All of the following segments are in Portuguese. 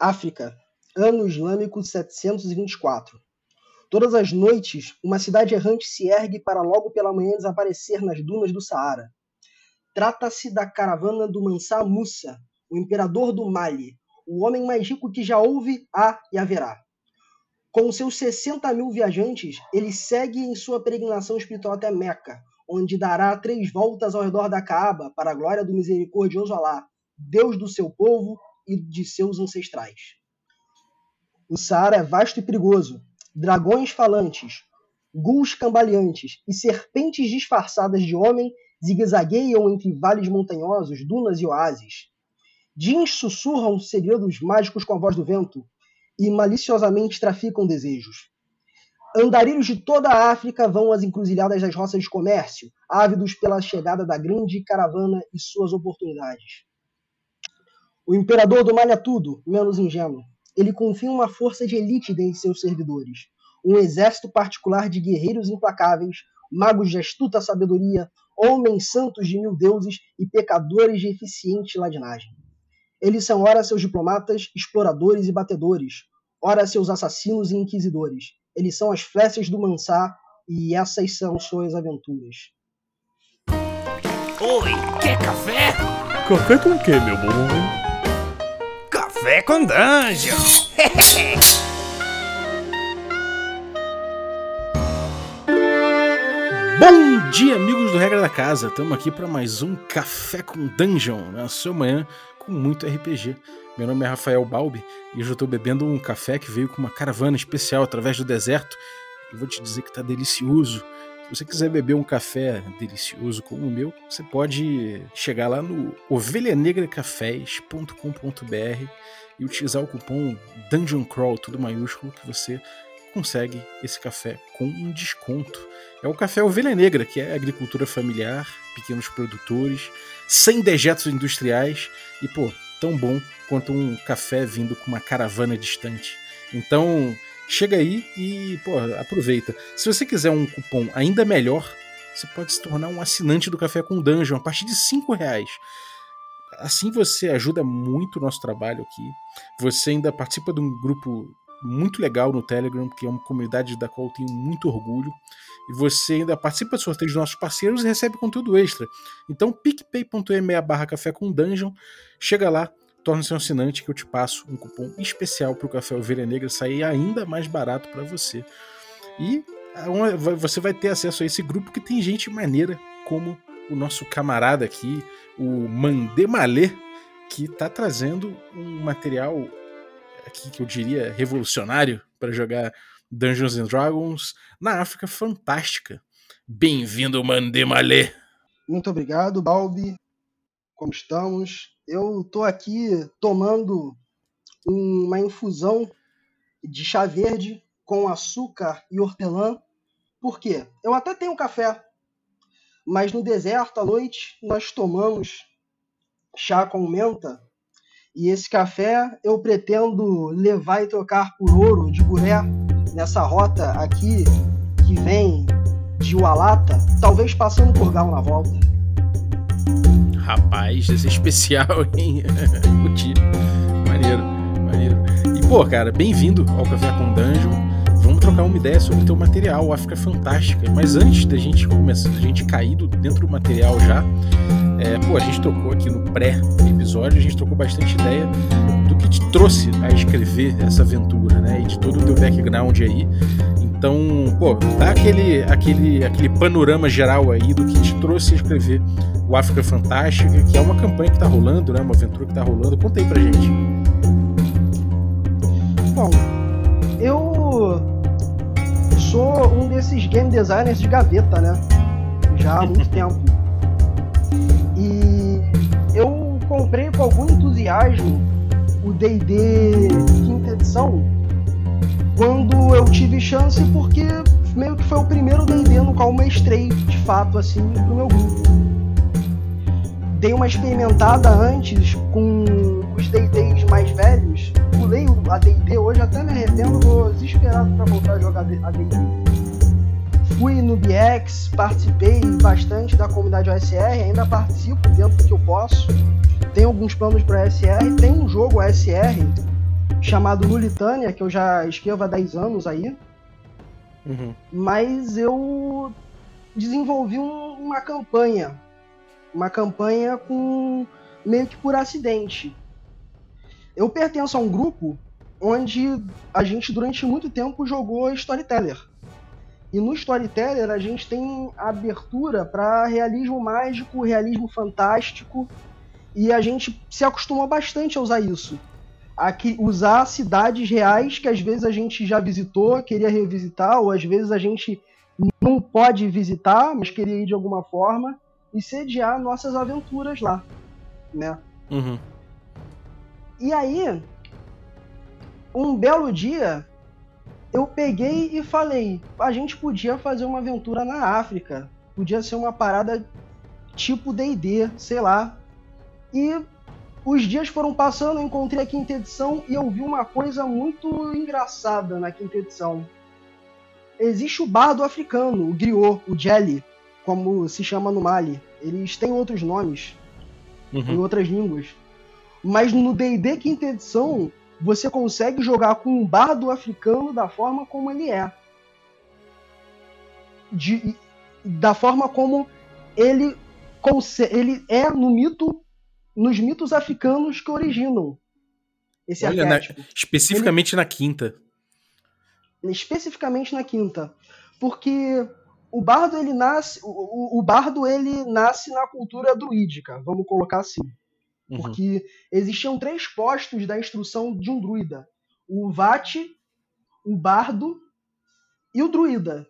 África, ano islâmico 724. Todas as noites, uma cidade errante se ergue para logo pela manhã desaparecer nas dunas do Saara. Trata-se da caravana do Mansa Musa, o imperador do Mali, o homem mais rico que já houve, há e haverá. Com seus 60 mil viajantes, ele segue em sua peregrinação espiritual até Meca, onde dará três voltas ao redor da Caaba para a glória do misericordioso Alá, Deus do seu povo e de seus ancestrais. O Saara é vasto e perigoso. Dragões falantes, ghouls cambaleantes e serpentes disfarçadas de homem zigue-zagueiam entre vales montanhosos, dunas e oásis. Jeans sussurram segredos mágicos com a voz do vento e maliciosamente traficam desejos. Andarilhos de toda a África vão às encruzilhadas das roças de comércio, ávidos pela chegada da grande caravana e suas oportunidades. O imperador do Malha tudo, menos ingênuo. Ele confia uma força de elite dentre seus servidores, um exército particular de guerreiros implacáveis, magos de astuta sabedoria, homens santos de mil deuses e pecadores de eficiente ladinagem. Eles são ora seus diplomatas, exploradores e batedores, ora seus assassinos e inquisidores. Eles são as flechas do Mansá e essas são suas aventuras. Oi, quer café? Café com o que, meu bom? Café com dungeon! Bom dia, amigos do Regra da Casa. Estamos aqui para mais um Café com Dungeon, na sua manhã com muito RPG. Meu nome é Rafael Balbi e hoje eu estou bebendo um café que veio com uma caravana especial através do deserto. Vou te dizer que está delicioso. Se você quiser beber um café delicioso como o meu, você pode chegar lá no ovelhanegracafés.com.br e utilizar o cupom Dungeon Crawl, tudo maiúsculo, que você consegue esse café com um desconto. É o café Ovelha Negra, que é agricultura familiar, pequenos produtores, sem dejetos industriais e, pô, tão bom quanto um café vindo com uma caravana distante. Então, chega aí e, pô, aproveita. Se você quiser um cupom ainda melhor, você pode se tornar um assinante do Café com Dungeon a partir de cinco reais. Assim você ajuda muito o nosso trabalho aqui. Você ainda participa de um grupo muito legal no Telegram, que é uma comunidade da qual eu tenho muito orgulho. E você ainda participa de sorteios dos nossos parceiros e recebe conteúdo extra. Então, picpay.me barra café com dungeon, chega lá, torne-se um assinante que eu te passo um cupom especial para o Café Ovelha Negra sair ainda mais barato para você. E você vai ter acesso a esse grupo que tem gente maneira, como o nosso camarada aqui, o Mandemalê, que está trazendo um material aqui que eu diria revolucionário para jogar Dungeons and Dragons na África Fantástica. Bem-vindo, Mandemalé! Muito obrigado, Balbi. Como estamos? Eu estou aqui tomando uma infusão de chá verde com açúcar e hortelã. Por quê? Eu até tenho café, mas no deserto à noite nós tomamos chá com menta e esse café eu pretendo levar e trocar por ouro de guré nessa rota aqui que vem de Ualata, talvez passando por Gal na volta. Rapaz, esse é especial, hein? Curti. maneiro, maneiro. E, pô, cara, bem-vindo ao Café com Dungeon. Vamos trocar uma ideia sobre o teu material, África Fantástica. Mas antes da gente começar, da gente cair dentro do material já, é, pô, a gente trocou aqui no pré-episódio, a gente trocou bastante ideia do que te trouxe a escrever essa aventura, né? E de todo o teu background aí. Então, pô, dá aquele, aquele, aquele panorama geral aí do que te trouxe a escrever o África Fantástica, que é uma campanha que tá rolando, né? Uma aventura que tá rolando. Conta aí pra gente. Bom, eu sou um desses game designers de gaveta, né? Já há muito tempo. E eu comprei com algum entusiasmo o D&D quinta edição quando eu tive chance porque meio que foi o primeiro D&D no qual mestrei de fato assim pro meu grupo. Dei uma experimentada antes com os D&Ds mais velhos, pulei a D&D hoje até me arrependo, tô desesperado para voltar a jogar a D&D fui no BX, participei bastante da comunidade OSR, ainda participo dentro do que eu posso. Tenho alguns planos para OSR, tem um jogo OSR chamado Lulitânia, que eu já escrevo há 10 anos aí. Uhum. Mas eu desenvolvi um- uma campanha. Uma campanha com meio que por acidente. Eu pertenço a um grupo onde a gente durante muito tempo jogou Storyteller. E no Storyteller a gente tem abertura para realismo mágico, realismo fantástico, e a gente se acostumou bastante a usar isso. A que- usar cidades reais que às vezes a gente já visitou, queria revisitar, ou às vezes a gente não pode visitar, mas queria ir de alguma forma, e sediar nossas aventuras lá, né? Uhum. E aí, um belo dia, eu peguei e falei: a gente podia fazer uma aventura na África. Podia ser uma parada tipo DD, sei lá. E os dias foram passando, eu encontrei a quinta edição e eu vi uma coisa muito engraçada na quinta edição. Existe o bardo africano, o griot, o jelly, como se chama no Mali. Eles têm outros nomes em Uhum. outras línguas. Mas no D&D quinta edição, você consegue jogar com um bardo africano da forma como ele é. De- da forma como ele, ele é no mito, nos mitos africanos que originam esse Olha, na- especificamente na quinta. especificamente na quinta, porque o bardo ele nasce, o, o- bardo ele nasce na cultura druídica, vamos colocar assim, Uhum. porque existiam três postos da instrução de um druida: o vate, o bardo e o druida.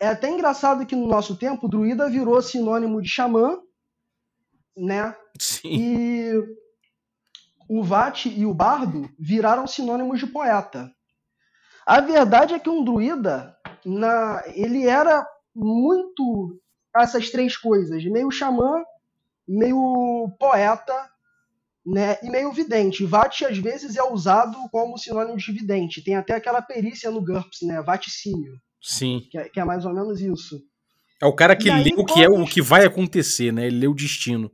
É até engraçado que no nosso tempo o druida virou sinônimo de xamã, né? Sim. E o Vate e o Bardo viraram sinônimos de poeta. A verdade é que um druida, na, ele era muito essas três coisas, meio xamã, meio poeta, né, e meio vidente. Vate às vezes é usado como sinônimo de vidente. Tem até aquela perícia no GURPS, né, vaticínio, Sim. que é, que é mais ou menos isso. É o cara que E aí, lê o que é o que vai acontecer, né? Ele lê o destino.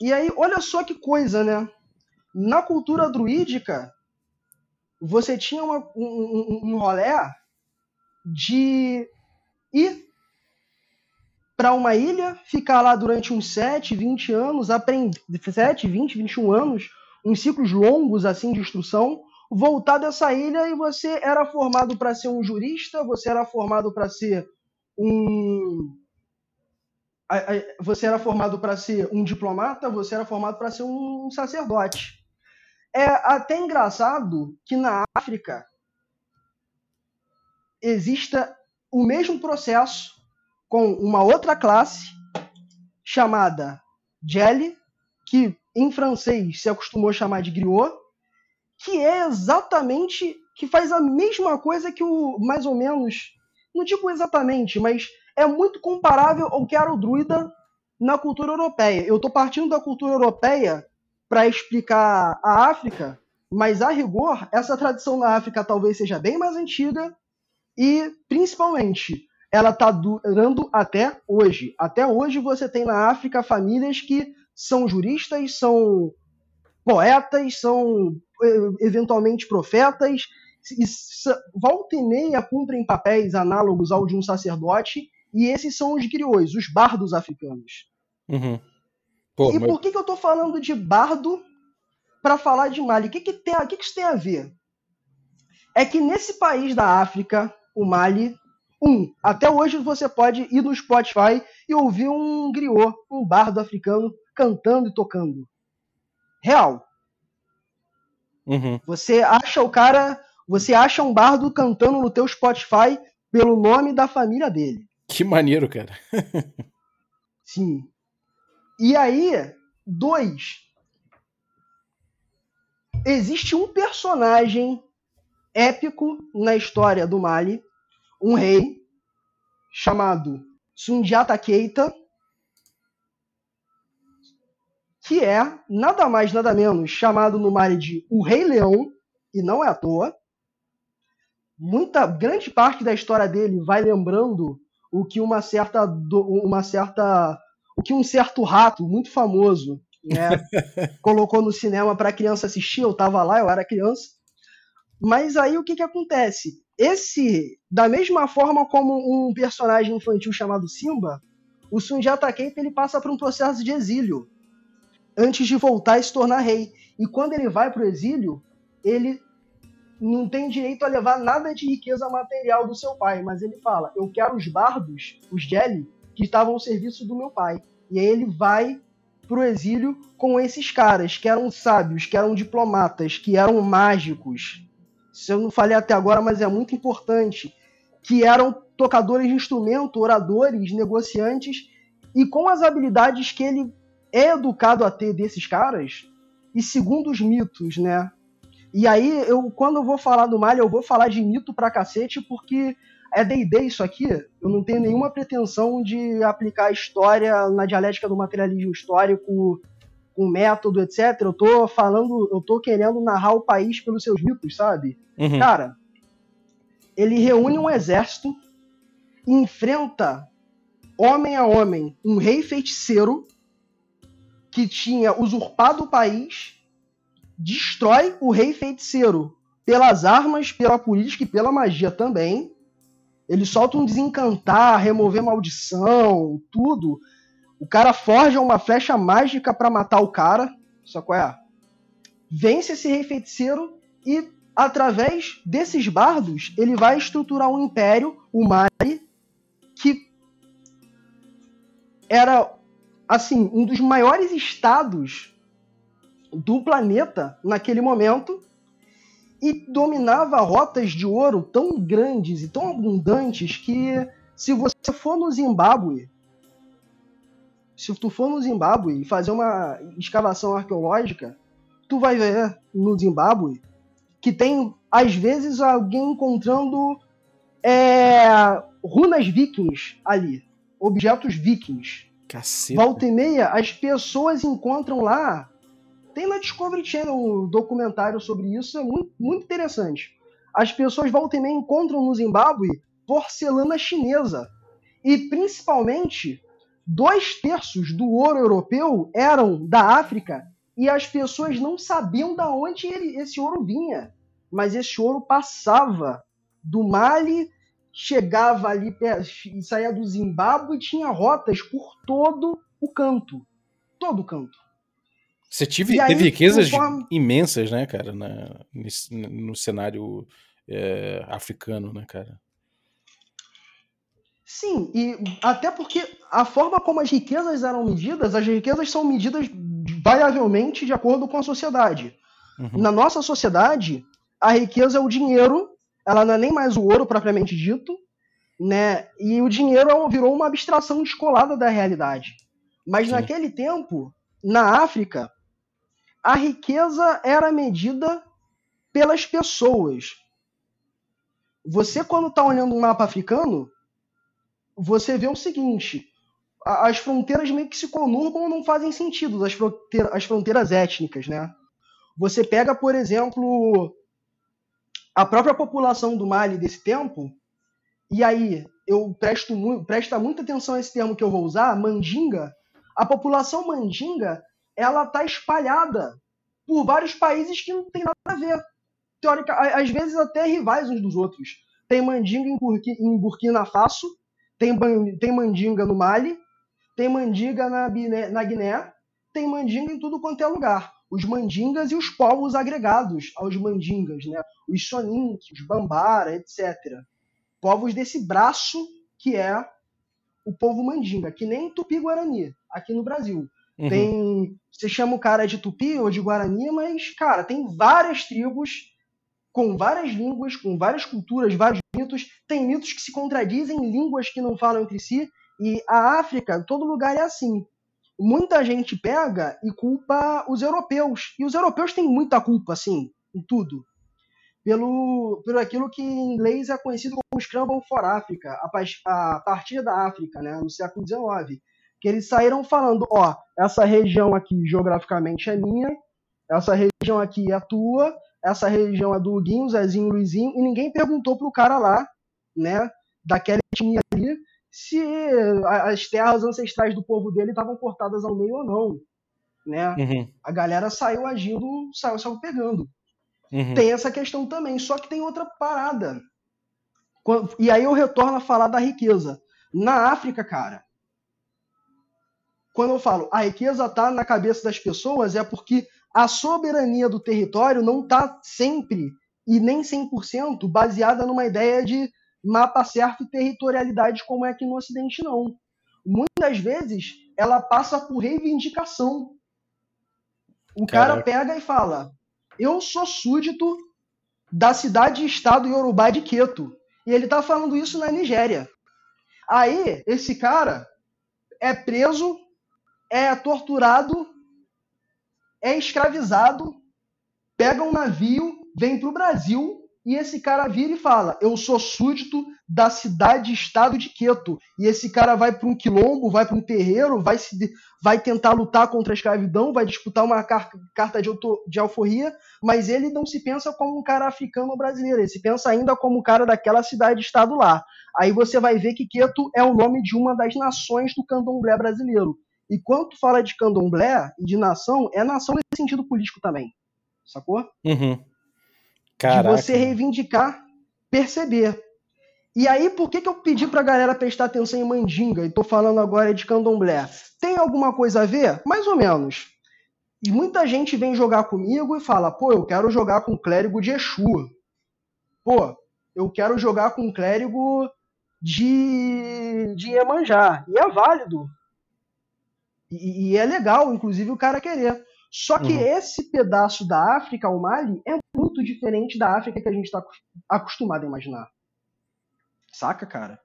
E aí, olha só que coisa, né? Na cultura druídica, você tinha uma- um, um, um rolé de ir para uma ilha, ficar lá durante uns 7, 20 anos, aprender 7, 20, 21 anos, uns ciclos longos assim de instrução, voltar dessa ilha e você era formado para ser um jurista, você era formado para ser um você era formado para ser um diplomata, você era formado para ser um sacerdote. É até engraçado que na África exista o mesmo processo com uma outra classe chamada Jelly, que em francês se acostumou a chamar de griot, que é exatamente que faz a mesma coisa que o mais ou menos, não digo exatamente, mas é muito comparável ao que era o druida na cultura europeia. Eu estou partindo da cultura europeia para explicar a África, mas a rigor, essa tradição na África talvez seja bem mais antiga e, principalmente, ela está durando até hoje. Até hoje você tem na África famílias que são juristas, são poetas, são eh, eventualmente profetas, e volta e meia cumprem papéis análogos ao de um sacerdote, e esses são os griots, os bardos africanos. Uhum. Pô, e mas- por que, que eu tô falando de bardo para falar de Mali? O que, que, tem, o que, que isso tem a ver? É que nesse país da África, o Mali, um, até hoje você pode ir no Spotify e ouvir um griot, um bardo africano, cantando e tocando. Real. Uhum. Você acha o cara, você acha um bardo cantando no teu Spotify pelo nome da família dele. Que maneiro, cara. Sim. E aí, dois. Existe um personagem épico na história do Mali, um rei chamado Sundiata Keita, que é nada mais nada menos chamado no Mali de o Rei Leão, e não é à toa. Muita grande parte da história dele vai lembrando o que uma certa uma certa o que um certo rato muito famoso né? colocou no cinema para criança assistir, eu tava lá, eu era criança. Mas aí o que que acontece? Esse, da mesma forma como um personagem infantil chamado Simba, o Sundiata Keita ele passa por um processo de exílio antes de voltar e se tornar rei. E quando ele vai para o exílio, ele não tem direito a levar nada de riqueza material do seu pai, mas ele fala: Eu quero os bardos, os Jelly, que estavam ao serviço do meu pai. E aí ele vai pro exílio com esses caras, que eram sábios, que eram diplomatas, que eram mágicos. Isso eu não falei até agora, mas é muito importante. Que eram tocadores de instrumento, oradores, negociantes, e com as habilidades que ele é educado a ter desses caras, e segundo os mitos, né? E aí, eu, quando eu vou falar do Malha, eu vou falar de mito pra cacete, porque é D&D isso aqui, eu não tenho nenhuma pretensão de aplicar história na dialética do materialismo histórico, com método, etc. Eu tô falando, eu tô querendo narrar o país pelos seus mitos, sabe? Uhum. Cara, ele reúne um exército, enfrenta homem a homem um rei feiticeiro que tinha usurpado o país destrói o rei feiticeiro pelas armas, pela política e pela magia também. Ele solta um desencantar, remover maldição, tudo. O cara forja uma flecha mágica para matar o cara. Só qual é? Vence esse rei feiticeiro e, através desses bardos, ele vai estruturar um império, o Mari, que era, assim, um dos maiores estados do planeta naquele momento e dominava rotas de ouro tão grandes e tão abundantes que se você for no Zimbábue, se tu for no Zimbábue e fazer uma escavação arqueológica, tu vai ver no Zimbábue que tem às vezes alguém encontrando é, runas vikings ali, objetos vikings. Caceta. Volta e meia, as pessoas encontram lá tem na Discovery Channel um documentário sobre isso, é muito, muito interessante. As pessoas voltam e meia encontram no Zimbábue porcelana chinesa. E principalmente, dois terços do ouro europeu eram da África e as pessoas não sabiam de onde ele, esse ouro vinha. Mas esse ouro passava do Mali, chegava ali, saía do Zimbábue e tinha rotas por todo o canto. Todo o canto. Você tive, aí, teve riquezas conforme... imensas, né, cara, na, nesse, no cenário é, africano, né, cara? Sim, e até porque a forma como as riquezas eram medidas, as riquezas são medidas variavelmente de acordo com a sociedade. Uhum. Na nossa sociedade, a riqueza é o dinheiro, ela não é nem mais o ouro propriamente dito, né? E o dinheiro é virou uma abstração descolada da realidade. Mas Sim. naquele tempo, na África, a riqueza era medida pelas pessoas. Você, quando está olhando um mapa africano, você vê o seguinte: as fronteiras meio que se conurbam não fazem sentido, as fronteiras, as fronteiras étnicas, né? Você pega, por exemplo, a própria população do Mali desse tempo, e aí eu presto presta muita atenção a esse termo que eu vou usar, mandinga. A população mandinga ela tá espalhada por vários países que não tem nada a ver. Teórica, às vezes até rivais uns dos outros. Tem mandinga em, Burkina, em Burkina Faso, tem, tem mandinga no Mali, tem mandinga na, na Guiné, tem mandinga em tudo quanto é lugar. Os mandingas e os povos agregados aos mandingas, né? Os soninques, os bambara, etc. Povos desse braço que é o povo mandinga, que nem tupi-guarani aqui no Brasil. Uhum. Tem. Você chama o cara de tupi ou de guarani, mas, cara, tem várias tribos com várias línguas, com várias culturas, vários mitos. Tem mitos que se contradizem, línguas que não falam entre si. E a África, todo lugar é assim. Muita gente pega e culpa os europeus. E os europeus têm muita culpa, assim, em tudo. Pelo, pelo aquilo que em inglês é conhecido como Scramble for Africa, a, a partir da África, né, no século XIX que eles saíram falando, ó, essa região aqui geograficamente é minha, essa região aqui é tua, essa região é do Huguinho, Zezinho, Luizinho, e ninguém perguntou pro cara lá, né, daquela etnia ali, se as terras ancestrais do povo dele estavam cortadas ao meio ou não. né? Uhum. A galera saiu agindo, saiu, saiu pegando. Uhum. Tem essa questão também, só que tem outra parada. E aí eu retorno a falar da riqueza. Na África, cara, quando eu falo a riqueza está na cabeça das pessoas, é porque a soberania do território não está sempre e nem 100% baseada numa ideia de mapa certo e territorialidade como é aqui no Ocidente, não. Muitas vezes ela passa por reivindicação. O cara Caraca. pega e fala: Eu sou súdito da cidade-estado Yorubá de Queto. E ele tá falando isso na Nigéria. Aí, esse cara é preso, é torturado, é escravizado, pega um navio, vem pro Brasil e esse cara vira e fala: Eu sou súdito da cidade-estado de Queto. E esse cara vai para um quilombo, vai para um terreiro, vai, se, vai tentar lutar contra a escravidão, vai disputar uma car- carta de, auto- de alforria, mas ele não se pensa como um cara africano brasileiro, ele se pensa ainda como um cara daquela cidade-estado lá. Aí você vai ver que Queto é o nome de uma das nações do candomblé brasileiro. E quando tu fala de candomblé e de nação, é nação nesse sentido político também. Sacou? Uhum. de Caraca. você reivindicar, perceber. E aí, por que, que eu pedi pra galera prestar atenção em Mandinga e tô falando agora de candomblé? Tem alguma coisa a ver? Mais ou menos. E muita gente vem jogar comigo e fala, pô, eu quero jogar com clérigo de Exu. Pô, eu quero jogar com clérigo de, de Iemanjá. E é válido. E, e é legal, inclusive, o cara querer. Só que Uhum. esse pedaço da África, o Mali, é muito diferente da África que a gente está acostumado a imaginar. Saca, cara?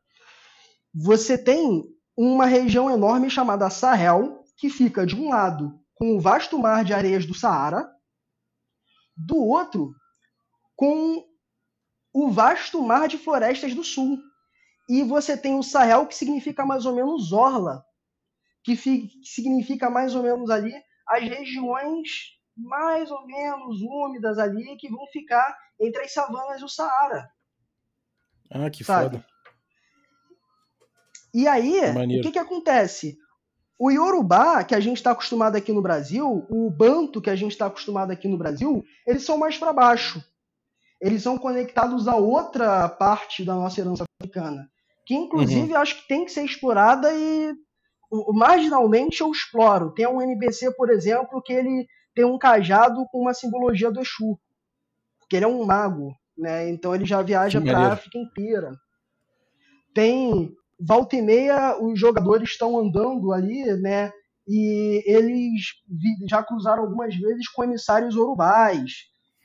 Você tem uma região enorme chamada Sahel, que fica de um lado com o vasto mar de areias do Saara, do outro com o vasto mar de florestas do sul. E você tem o Sahel, que significa mais ou menos orla, que, que significa mais ou menos ali as regiões mais ou menos úmidas ali que vão ficar entre as savanas e o Saara. Ah, que Sabe? foda. E aí, Maneiro. o que, que acontece? O Yorubá, que a gente está acostumado aqui no Brasil, o Banto, que a gente está acostumado aqui no Brasil, eles são mais para baixo. Eles são conectados a outra parte da nossa herança africana, que inclusive acho que tem que ser explorada e o- marginalmente eu exploro. Tem um NPC, por exemplo, que ele tem um cajado com uma simbologia do Exu, porque ele é um mago, né? Então ele já viaja para a. África inteira. Tem volta e meia os jogadores estão andando ali, né? E eles já cruzaram algumas vezes com emissários urubais.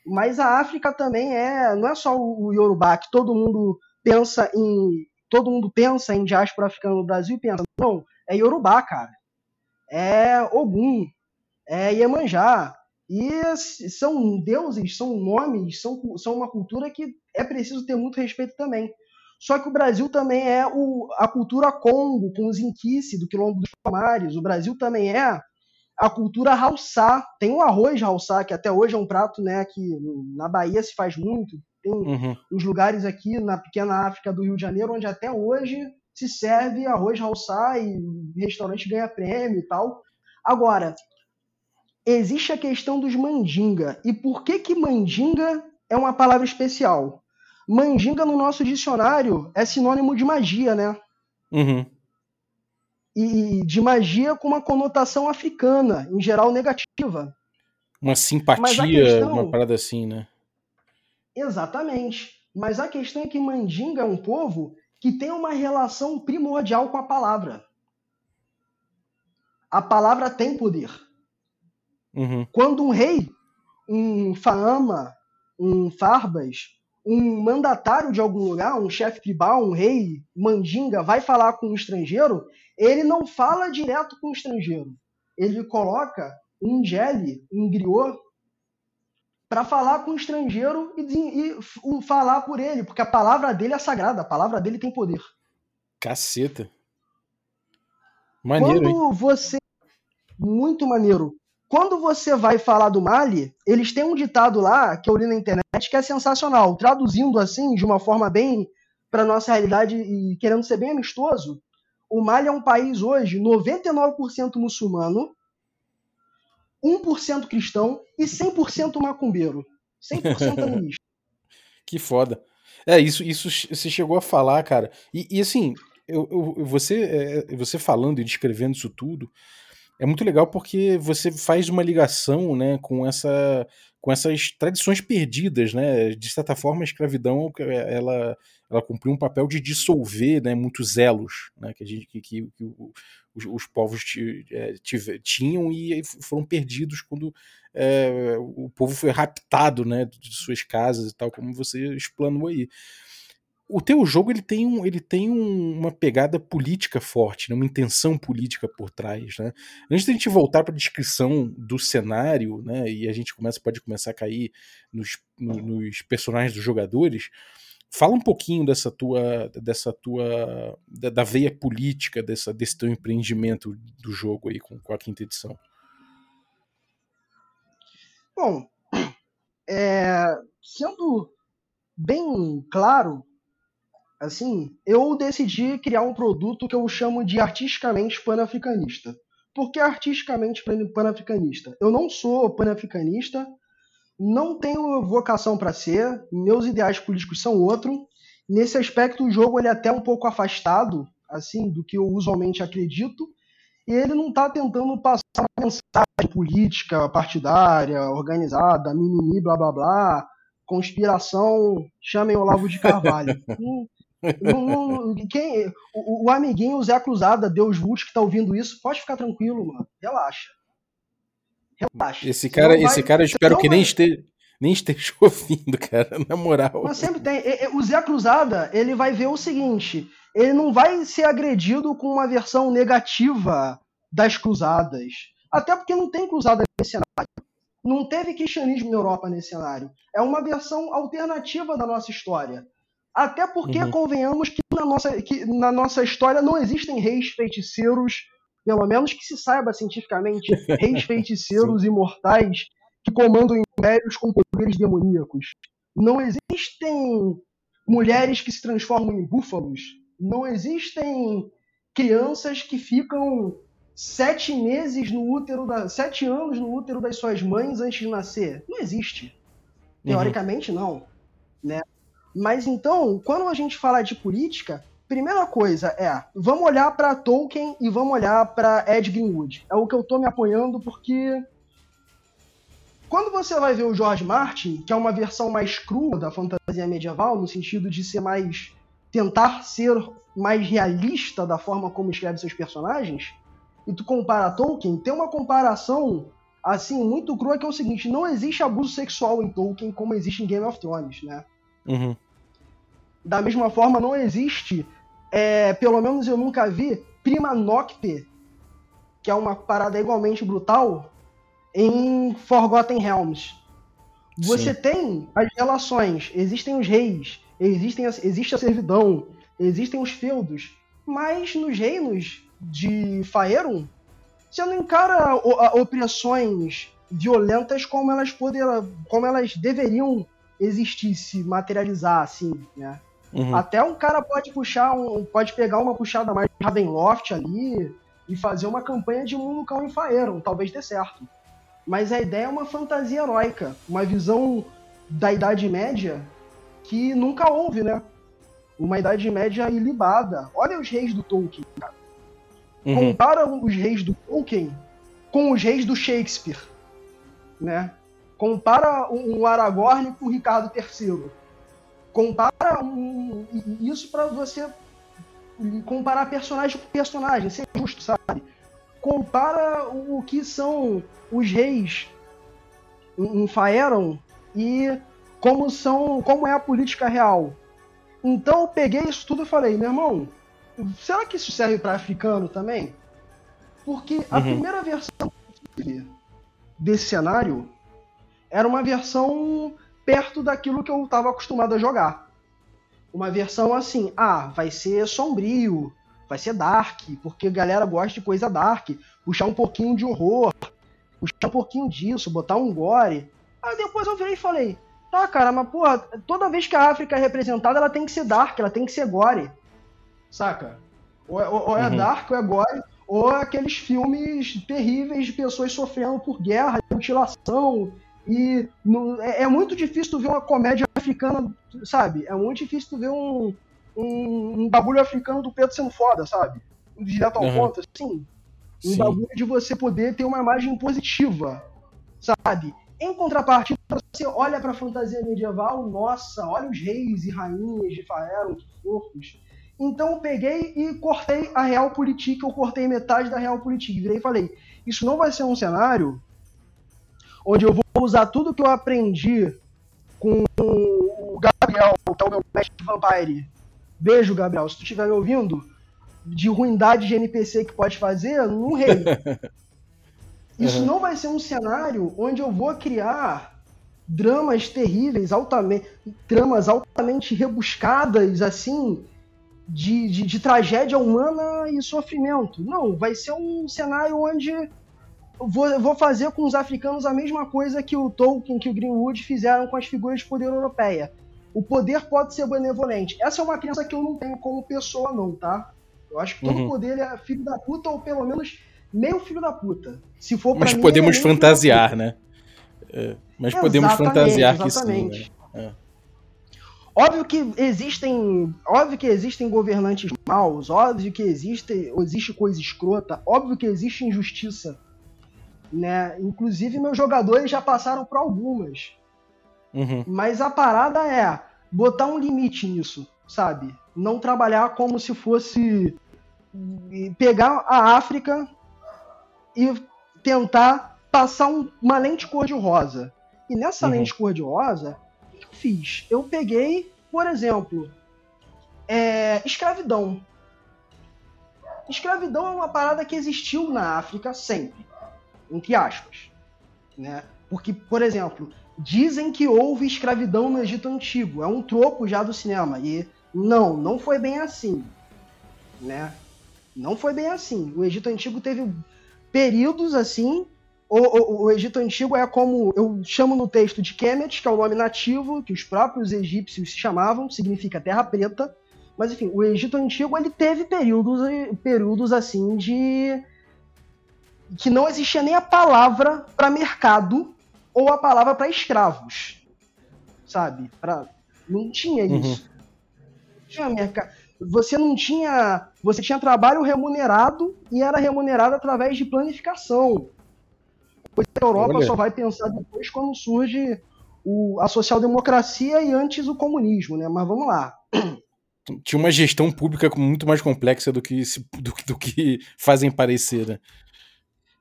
Mas a África também é, não é só o Yorubá que todo mundo pensa em, todo mundo pensa em diáspora africana no Brasil e pensa, não, é Yorubá, cara. É Ogum, é Iemanjá. E são deuses, são nomes, são, são uma cultura que é preciso ter muito respeito também. Só que o Brasil também é o, a cultura Congo, com os Inquice, do Quilombo dos Palmares. O Brasil também é a cultura Haussá. Tem o arroz Haussá, que até hoje é um prato né, que na Bahia se faz muito. Tem Uhum. uns lugares aqui na pequena África do Rio de Janeiro onde até hoje se serve arroz Haussá e restaurante ganha prêmio e tal. Agora, existe a questão dos mandinga. E por que que mandinga é uma palavra especial? Mandinga no nosso dicionário é sinônimo de magia, né? Uhum. E de magia com uma conotação africana, em geral negativa. Uma simpatia, questão- uma parada assim, né? Exatamente. Mas a questão é que mandinga é um povo que tem uma relação primordial com a palavra. A palavra tem poder. Uhum. Quando um rei, um faama, um farbas, um mandatário de algum lugar, um chefe tribal, um rei, mandinga, vai falar com um estrangeiro, ele não fala direto com o estrangeiro. Ele coloca um gele, um griot, para falar com o estrangeiro e, e falar por ele, porque a palavra dele é sagrada, a palavra dele tem poder. Caceta. Maneiro, hein? Quando você. Muito maneiro. Quando você vai falar do Mali, eles têm um ditado lá que eu li na internet que é sensacional. Traduzindo assim, de uma forma bem para nossa realidade e querendo ser bem amistoso, o Mali é um país hoje 99% muçulmano, 1% cristão e 100% macumbeiro. 100% animista. que foda. É, isso, isso você chegou a falar, cara. E, e assim, eu, eu, você, é, você falando e descrevendo isso tudo, é muito legal porque você faz uma ligação né, com, essa, com essas tradições perdidas. Né? De certa forma, a escravidão ela, ela cumpriu um papel de dissolver né, muitos elos né, que, a gente, que, que, que os, os, povos é, tinham e foram perdidos quando é, o povo foi raptado né, de suas casas e tal, como você explanou aí o teu jogo ele tem, um, ele tem um, uma pegada política forte, né? uma intenção política por trás. Né? Antes da gente voltar para a descrição do cenário, né? e a gente começa, pode começar a cair nos, no, nos personagens dos jogadores, fala um pouquinho dessa tua, dessa tua da, da, veia política dessa, desse teu empreendimento do jogo aí com, com a quinta edição. Bom, é, sendo bem claro, Assim, eu decidi criar um produto que eu chamo de artisticamente panafricanista. Por que artisticamente panafricanista? Eu não sou panafricanista, não tenho vocação para ser, meus ideais políticos são outro. Nesse aspecto, o jogo ele é até um pouco afastado, assim, do que eu usualmente acredito, e ele não está tentando passar uma mensagem política, partidária, organizada, mimimi, blá blá blá, conspiração, chamem Olavo de Carvalho. Não, quem, o, o, amiguinho, Zé Cruzada, Deus Vult, que tá ouvindo isso, pode ficar tranquilo, mano. Relaxa. Relaxa. Esse cara, esse cara eu espero que nem esteja, nem esteja ouvindo, cara, na moral. Mas sempre tem. O Zé Cruzada, ele vai ver o seguinte: ele não vai ser agredido com uma versão negativa das cruzadas. Até porque não tem cruzada nesse cenário. Não teve cristianismo na Europa nesse cenário. É uma versão alternativa da nossa história. Até porque, uhum. convenhamos que na, nossa, que na nossa história não existem reis feiticeiros, pelo menos que se saiba cientificamente, reis feiticeiros imortais que comandam impérios com poderes demoníacos. Não existem mulheres que se transformam em búfalos. Não existem crianças que ficam sete meses no útero da, sete anos no útero das suas mães antes de nascer. Não existe. Uhum. Teoricamente uhum. não, né? Mas então, quando a gente fala de política, primeira coisa é, vamos olhar para Tolkien e vamos olhar para Ed Greenwood. É o que eu tô me apoiando porque quando você vai ver o George Martin, que é uma versão mais crua da fantasia medieval, no sentido de ser mais tentar ser mais realista da forma como escreve seus personagens, e tu compara Tolkien, tem uma comparação assim muito crua que é o seguinte: não existe abuso sexual em Tolkien como existe em Game of Thrones, né? Uhum. Da mesma forma, não existe, é, pelo menos eu nunca vi, prima nocte, que é uma parada igualmente brutal, em Forgotten Realms. Você Sim. tem as relações, existem os reis, existem, existe a servidão, existem os feudos, mas nos reinos de Faerun, você não encara opressões violentas como elas poderão, como elas deveriam existir, se materializar assim, né? Uhum. Até um cara pode puxar um, pode pegar uma puxada mais de Ravenloft ali e fazer uma campanha de um cão em Faeron, talvez dê certo. Mas a ideia é uma fantasia heróica, uma visão da Idade Média que nunca houve, né? Uma Idade Média ilibada. Olha os reis do Tolkien, cara. Uhum. Compara os reis do Tolkien com os reis do Shakespeare, né? Compara um Aragorn com o Ricardo III compara um, isso para você comparar personagem com personagem, ser justo, sabe? Compara o que são os reis em Faeron e como são, como é a política real. Então eu peguei isso tudo e falei, meu irmão, será que isso serve para africano também? Porque a uhum. primeira versão desse cenário era uma versão perto daquilo que eu estava acostumado a jogar. Uma versão assim, ah, vai ser sombrio, vai ser dark, porque a galera gosta de coisa dark, puxar um pouquinho de horror, puxar um pouquinho disso, botar um gore. Aí depois eu virei e falei, tá, cara, mas porra, toda vez que a África é representada, ela tem que ser dark, ela tem que ser gore. Saca? Ou, é, ou, ou é uhum. dark, ou é gore, ou aqueles filmes terríveis de pessoas sofrendo por guerra, mutilação. E no, é, é, muito difícil tu ver uma comédia africana, sabe? É muito difícil tu ver um, um, um bagulho africano do Pedro sendo foda, sabe? Direto ao uhum. ponto, assim. Um Sim. bagulho de você poder ter uma imagem positiva, sabe? Em contrapartida, você olha pra fantasia medieval, nossa, olha os reis e rainhas de Faeron, que fofos. Então eu peguei e cortei a Real Politik, eu cortei metade da Real Politik. Virei e falei, isso não vai ser um cenário onde eu vou usar tudo que eu aprendi com Gabriel, que é o meu mestre Vampire. Beijo, Gabriel. Se tu estiver me ouvindo, de ruindade de NPC que pode fazer, no rei. Isso uhum. não vai ser um cenário onde eu vou criar dramas terríveis, altamente, tramas altamente rebuscadas, assim, de, de, de, tragédia humana e sofrimento. Não, vai ser um cenário onde eu vou, eu vou fazer com os africanos a mesma coisa que o Tolkien, que o Greenwood fizeram com as figuras de poder europeia. O poder pode ser benevolente. Essa é uma crença que eu não tenho como pessoa, não, tá? Eu acho que todo uhum. poder é filho da puta, ou pelo menos meio filho da puta. Se for Mas mim, podemos é fantasiar, né? É, mas podemos fantasiar exatamente. que sim. Né? É. Óbvio que existem, óbvio que existem governantes maus, óbvio que existe, existe coisa escrota, óbvio que existe injustiça, né? Inclusive meus jogadores já passaram por algumas. Uhum. Mas a parada é botar um limite nisso, sabe? Não trabalhar como se fosse pegar a África e tentar passar um, uma lente cor-de-rosa. E nessa uhum. lente cor-de-rosa, fiz? Eu peguei, por exemplo, é, escravidão. Escravidão é uma parada que existiu na África sempre, entre aspas. Né? Porque, por exemplo, dizem que houve escravidão no Egito Antigo. É um tropo já do cinema. E não, não foi bem assim. Né? Não foi bem assim. O Egito Antigo teve períodos assim o, o, o, Egito Antigo é como eu chamo no texto de Kemet, que é o nome nativo que os próprios egípcios se chamavam, significa terra preta. Mas enfim, o Egito Antigo ele teve períodos, períodos assim de que não existia nem a palavra para mercado ou a palavra para escravos, sabe? Pra... Não tinha uhum. isso. Uhum. Tinha mercado. Você não tinha, você tinha trabalho remunerado e era remunerado através de planificação. A Europa Olha. só vai pensar depois quando surge o, a social-democracia e antes o comunismo, né? Mas vamos lá. Tinha uma gestão pública muito mais complexa do que, do, do que fazem parecer, né?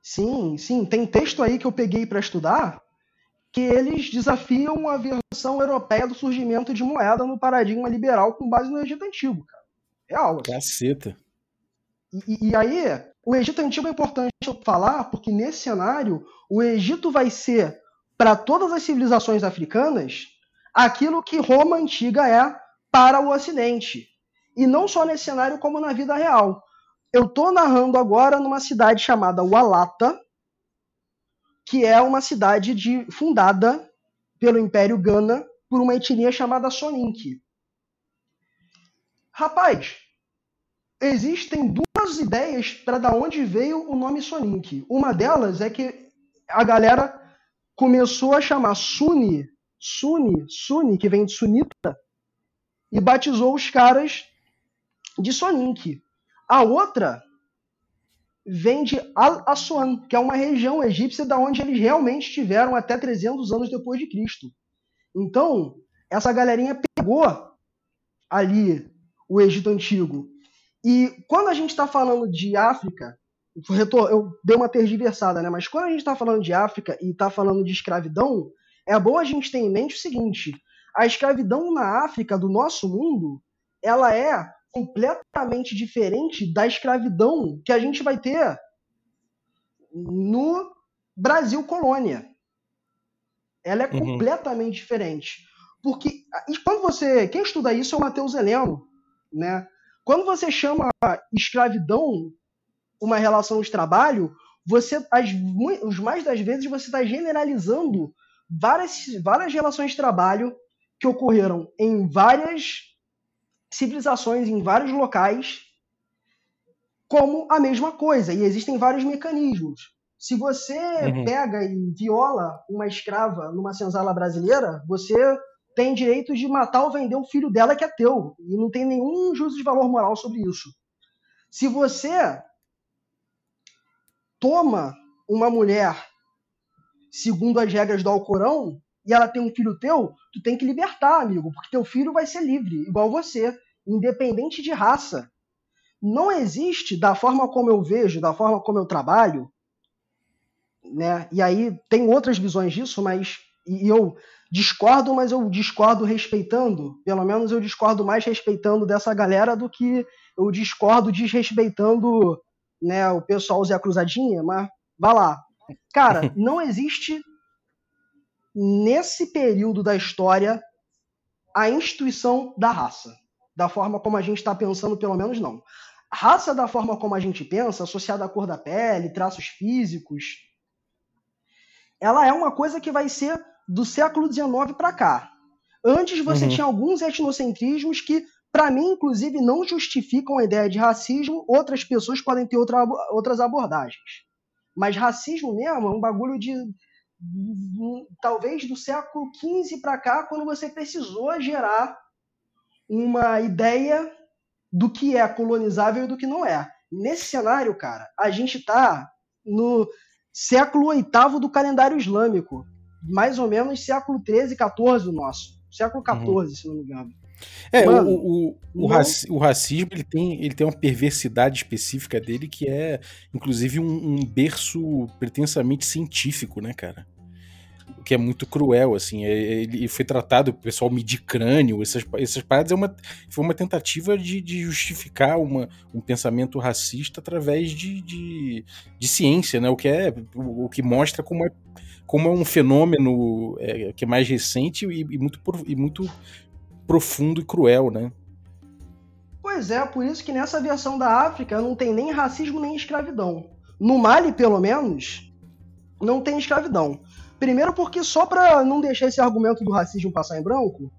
Sim, sim. Tem texto aí que eu peguei para estudar que eles desafiam a versão europeia do surgimento de moeda no paradigma liberal com base no Egito Antigo, cara. Real. Assim. Caceta. E, e, aí, o Egito Antigo é importante falar porque nesse cenário o Egito vai ser para todas as civilizações africanas aquilo que Roma antiga é para o Ocidente. E não só nesse cenário como na vida real. Eu estou narrando agora numa cidade chamada Walata, que é uma cidade de, fundada pelo Império Gana por uma etnia chamada Soninke. Rapaz, existem duas ideias para da onde veio o nome Sonic. Uma delas é que a galera começou a chamar Sunni, Sunni, Sunni, que vem de sunita, e batizou os caras de Sonic. A outra vem de Al-Aswan, que é uma região egípcia da onde eles realmente estiveram até 300 anos depois de Cristo. Então, essa galerinha pegou ali o Egito Antigo e quando a gente está falando de África, eu dei uma tergiversada, né? Mas quando a gente está falando de África e está falando de escravidão, é bom a gente ter em mente o seguinte: a escravidão na África do nosso mundo, ela é completamente diferente da escravidão que a gente vai ter no Brasil colônia. Ela é uhum. completamente diferente. Porque quando você, quem estuda isso é o Matheus Heleno, né? Quando você chama escravidão uma relação de trabalho, você, as, os mais das vezes, você está generalizando várias, várias relações de trabalho que ocorreram em várias civilizações, em vários locais, como a mesma coisa. E existem vários mecanismos. Se você Uhum. pega e viola uma escrava numa senzala brasileira, você tem direito de matar ou vender o filho dela que é teu. E não tem nenhum juízo de valor moral sobre isso. Se você toma uma mulher segundo as regras do Alcorão e ela tem um filho teu, tu tem que libertar, amigo, porque teu filho vai ser livre, igual você, independente de raça. Não existe, da forma como eu vejo, da forma como eu trabalho, né? E aí tem outras visões disso, mas e eu discordo, mas eu discordo respeitando. Pelo menos eu discordo mais respeitando dessa galera do que eu discordo desrespeitando né, o pessoal Zé Cruzadinha, mas vá lá. Cara, não existe nesse período da história a instituição da raça. Da forma como a gente está pensando, pelo menos não. Raça, da forma como a gente pensa, associada à cor da pele, traços físicos, ela é uma coisa que vai ser do século XIX para cá. Antes você Uhum. tinha alguns etnocentrismos que, para mim, inclusive, não justificam a ideia de racismo. Outras pessoas podem ter outra, outras abordagens. Mas racismo mesmo é um bagulho de talvez do século XV para cá, quando você precisou gerar uma ideia do que é colonizável e do que não é. Nesse cenário, cara, a gente está no século VIII do calendário islâmico, mais ou menos século XIII, XIV o nosso, século XIV, uhum. se não me engano. É, Mano, o, o, o, raci o, racismo ele tem, ele tem uma perversidade específica dele que é, inclusive, um, um berço pretensamente científico, né, cara? Que é muito cruel, assim. Ele foi tratado, o pessoal medir crânio, essas, essas paradas é uma, foi uma tentativa de, de justificar uma, um pensamento racista através de, de, de, ciência, né? O que é o que mostra como é, como é um fenômeno é, que é mais recente e, e, muito, e muito profundo e cruel, né? Pois é, por isso que nessa versão da África não tem nem racismo nem escravidão. No Mali, pelo menos, não tem escravidão. Primeiro porque só para não deixar esse argumento do racismo passar em branco,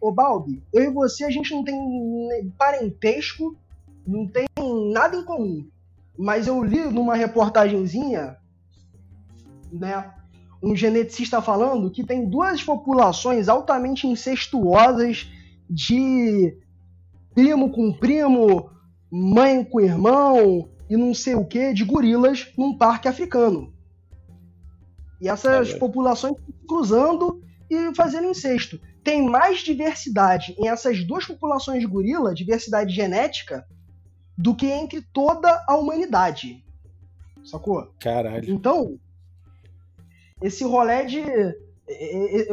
ô Balbi, eu e você a gente não tem parentesco, não tem nada em comum. Mas eu li numa reportagenzinha, né, um geneticista falando que tem duas populações altamente incestuosas de primo com primo, mãe com irmão e não sei o que de gorilas num parque africano. E essas é populações cruzando e fazendo incesto. Tem mais diversidade em essas duas populações de gorila, diversidade genética, do que entre toda a humanidade. Sacou? Caralho. Então, esse rolê de.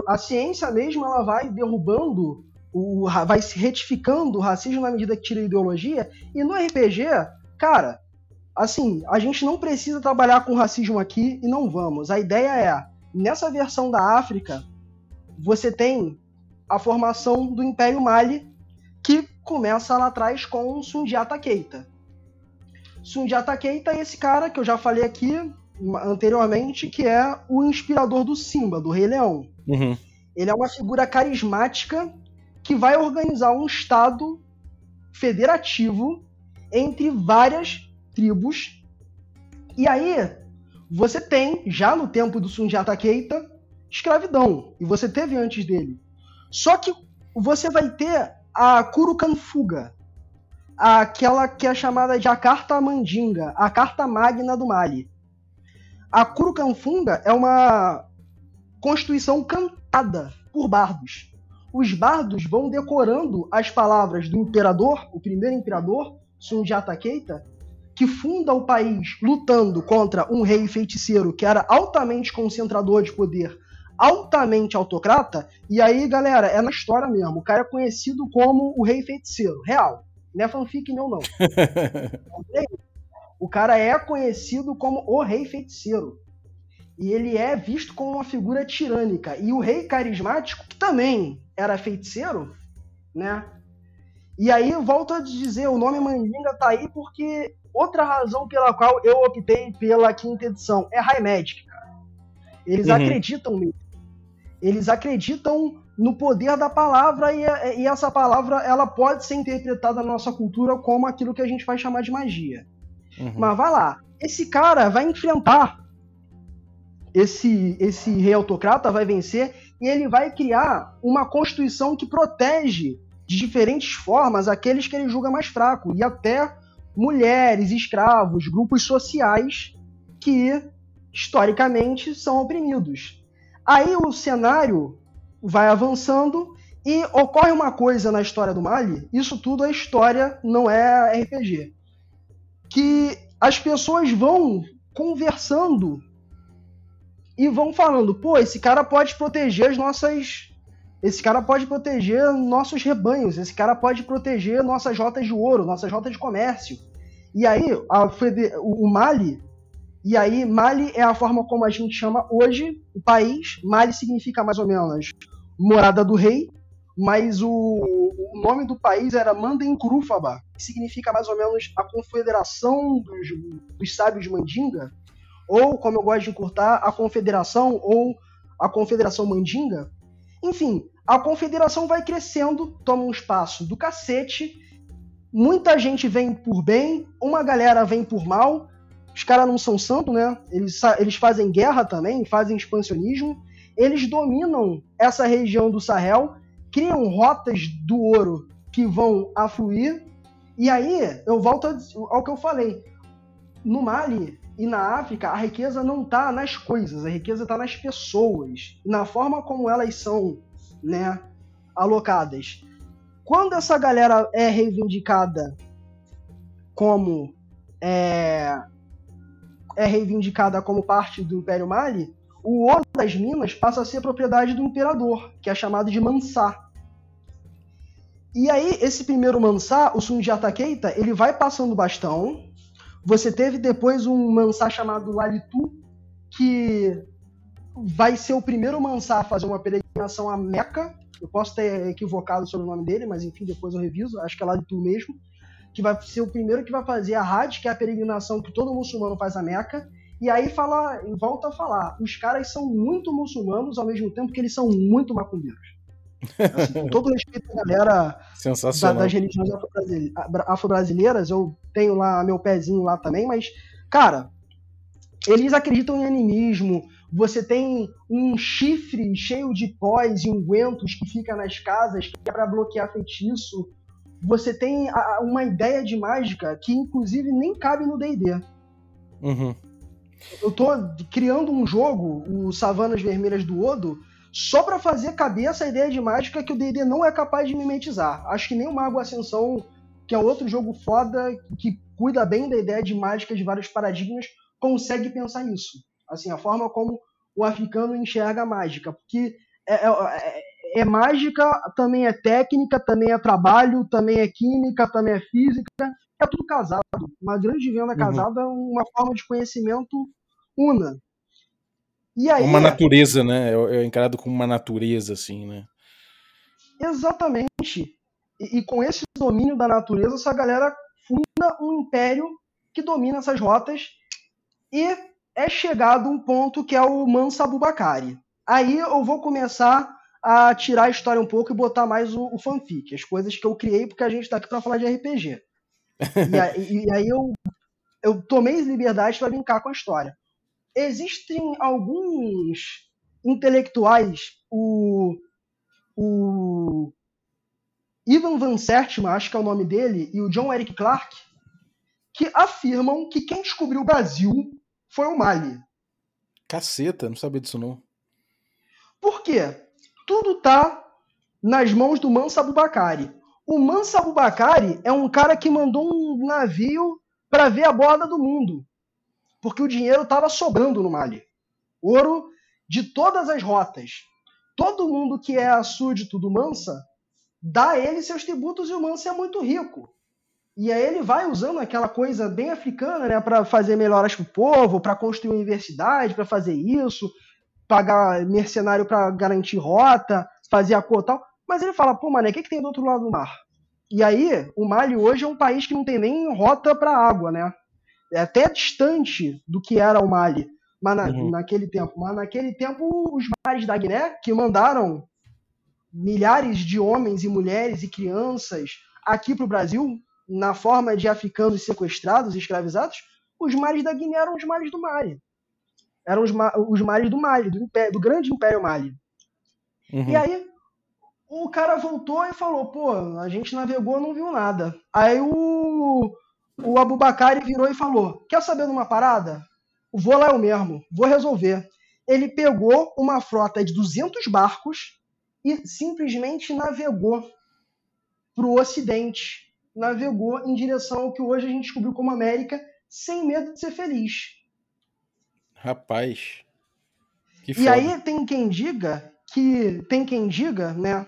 A ciência mesmo ela vai derrubando, o, vai se retificando o racismo na medida que tira a ideologia. E no RPG, cara, assim, a gente não precisa trabalhar com racismo aqui e não vamos. A ideia é, nessa versão da África, você tem a formação do Império Mali, que começa lá atrás com Sundiata Keita. Sundiata Keita é esse cara que eu já falei aqui anteriormente, que é o inspirador do Simba, do Rei Leão. Uhum. Ele é uma figura carismática que vai organizar um estado federativo entre várias tribos. E aí, você tem, já no tempo do Sundiata Keita, escravidão. E você teve antes dele. Só que você vai ter a Kurukanfuga, aquela que é chamada de a Carta Mandinga, a Carta Magna do Mali. A Kurukanfunga é uma constituição cantada por bardos. Os bardos vão decorando as palavras do imperador, o primeiro imperador, Sundiata Keita, que funda o país lutando contra um rei feiticeiro que era altamente concentrador de poder, altamente autocrata. E aí, galera, é na história mesmo. O cara é conhecido como o rei feiticeiro, real. Não é fanfic meu, não. o cara é conhecido como o rei feiticeiro. E ele é visto como uma figura tirânica. E o rei carismático, que também era feiticeiro, né? E aí, volto a dizer, o nome Mandinga tá aí porque outra razão pela qual eu optei pela quinta edição é High Magic, cara. Eles uhum. acreditam nisso. Eles acreditam no poder da palavra e, e, essa palavra ela pode ser interpretada na nossa cultura como aquilo que a gente vai chamar de magia. Uhum. Mas vai lá, esse cara vai enfrentar esse, esse rei autocrata, vai vencer e ele vai criar uma constituição que protege de diferentes formas aqueles que ele julga mais fraco e até mulheres, escravos, grupos sociais que historicamente são oprimidos. Aí o cenário vai avançando e ocorre uma coisa na história do Mali, isso tudo é história, não é RPG. Que as pessoas vão conversando e vão falando, pô, esse cara pode proteger as nossas. Esse cara pode proteger nossos rebanhos, esse cara pode proteger nossas rotas de ouro, nossas rotas de comércio. E aí, o Mali, e aí, Mali é a forma como a gente chama hoje o país. Mali significa mais ou menos morada do rei, mas o, o nome do país era Mandenkurufaba, que significa mais ou menos a confederação dos, dos sábios de Mandinga, ou, como eu gosto de encurtar, a confederação ou a confederação Mandinga. Enfim, a confederação vai crescendo, toma um espaço do cacete, muita gente vem por bem, uma galera vem por mal, os caras não são santos, né? Eles, eles fazem guerra também, fazem expansionismo, eles dominam essa região do Sahel criam rotas do ouro que vão afluir. E aí, eu volto ao que eu falei. No Mali e na África, a riqueza não está nas coisas, a riqueza está nas pessoas, na forma como elas são né, alocadas. Quando essa galera é reivindicada como é, é reivindicada como parte do Império Mali, o ouro das minas passa a ser propriedade do imperador, que é chamado de Mansá. E aí, esse primeiro Mansá, o Sundiata Keita, ele vai passando o bastão. Você teve depois um Mansá chamado Lalitu, que vai ser o primeiro Mansá a fazer uma peregrinação a Meca. Eu posso ter equivocado sobre o nome dele, mas enfim, depois eu reviso. Acho que é Lalitu mesmo. Que vai ser o primeiro que vai fazer a Hajj, que é a peregrinação que todo muçulmano faz a Meca. E aí fala, volta a falar, os caras são muito muçulmanos ao mesmo tempo que eles são muito macumbeiros. Assim, com todo respeito à galera da, das religiões afro-brasileiras, eu tenho lá meu pezinho lá também, mas, cara, eles acreditam em animismo. Você tem um chifre cheio de pós e ungüentos que fica nas casas, que é para bloquear feitiço. Você tem uma ideia de mágica que, inclusive, nem cabe no DD. Uhum. Eu tô criando um jogo, o Savanas Vermelhas do Odo, só para fazer caber essa ideia de mágica que o D&D não é capaz de mimetizar. Acho que nem o Mago Ascensão, que é outro jogo foda, que cuida bem da ideia de mágica de vários paradigmas, consegue pensar nisso. Assim, a forma como o africano enxerga a mágica. Porque é, é, é, é mágica, também é técnica, também é trabalho, também é química, também é física, é tudo casado. Uma grande venda uhum. casada é uma forma de conhecimento una. E aí, uma natureza, né? É, é encarado como uma natureza, assim, né? Exatamente. E, e, com esse domínio da natureza, essa galera funda um império que domina essas rotas e é chegado um ponto que é o Mansa Bubacari. Aí eu vou começar a tirar a história um pouco e botar mais o, o fanfic, as coisas que eu criei, porque a gente tá aqui para falar de RPG. e, aí, e aí eu, eu tomei liberdade para brincar com a história existem alguns intelectuais, o, o Ivan Van Sertima, acho que é o nome dele, e o John Eric Clark, que afirmam que quem descobriu o Brasil foi o Mali. Caceta, não sabia disso não. Por quê? Tudo tá nas mãos do Mansa Bubacari. O Mansa Bubacari é um cara que mandou um navio para ver a borda do mundo porque o dinheiro estava sobrando no Mali. Ouro de todas as rotas. Todo mundo que é súdito do Mansa dá a ele seus tributos e o Mansa é muito rico. E aí ele vai usando aquela coisa bem africana, né, para fazer melhoras para o povo, para construir universidade, para fazer isso, pagar mercenário para garantir rota, fazer a cor tal. Mas ele fala, pô, mané, o que, que tem do outro lado do mar? E aí, o Mali hoje é um país que não tem nem rota para água, né? é até distante do que era o Mali mas na, uhum. naquele tempo. Mas naquele tempo, os mares da Guiné, que mandaram milhares de homens e mulheres e crianças aqui para o Brasil, na forma de africanos sequestrados escravizados, os mares da Guiné eram os mares do Mali. Eram os, ma os mares do Mali, do, império, do grande Império Mali. Uhum. E aí, o cara voltou e falou: pô, a gente navegou não viu nada. Aí o, o Abubakar virou e falou: quer saber de uma parada? Vou lá eu mesmo, vou resolver. Ele pegou uma frota de 200 barcos e simplesmente navegou para o Ocidente. Navegou em direção ao que hoje a gente descobriu como América, sem medo de ser feliz. Rapaz. e foda. aí tem quem diga que. Tem quem diga, né?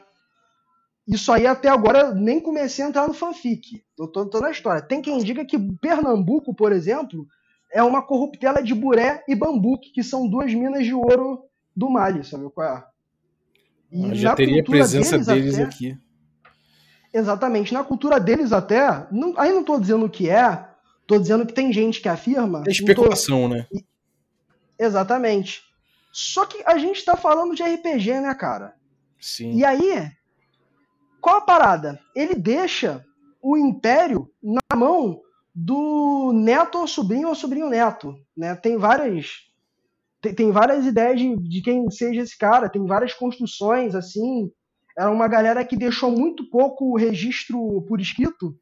Isso aí até agora nem comecei a entrar no fanfic. Eu tô, tô na história. Tem quem diga que Pernambuco, por exemplo, é uma corruptela de Buré e Bambuque, que são duas minas de ouro do Mali, sabe qual é? E já teria a presença deles, deles até, aqui. Exatamente. Na cultura deles até, não, aí não estou dizendo o que é, estou dizendo que tem gente que afirma... É especulação, tô... né? Exatamente. Só que a gente está falando de RPG, né, cara? Sim. E aí, qual a parada? Ele deixa o império na mão do neto ou sobrinho ou sobrinho neto, né? Tem várias tem, tem várias ideias de, de quem seja esse cara, tem várias construções assim. Era uma galera que deixou muito pouco registro por escrito.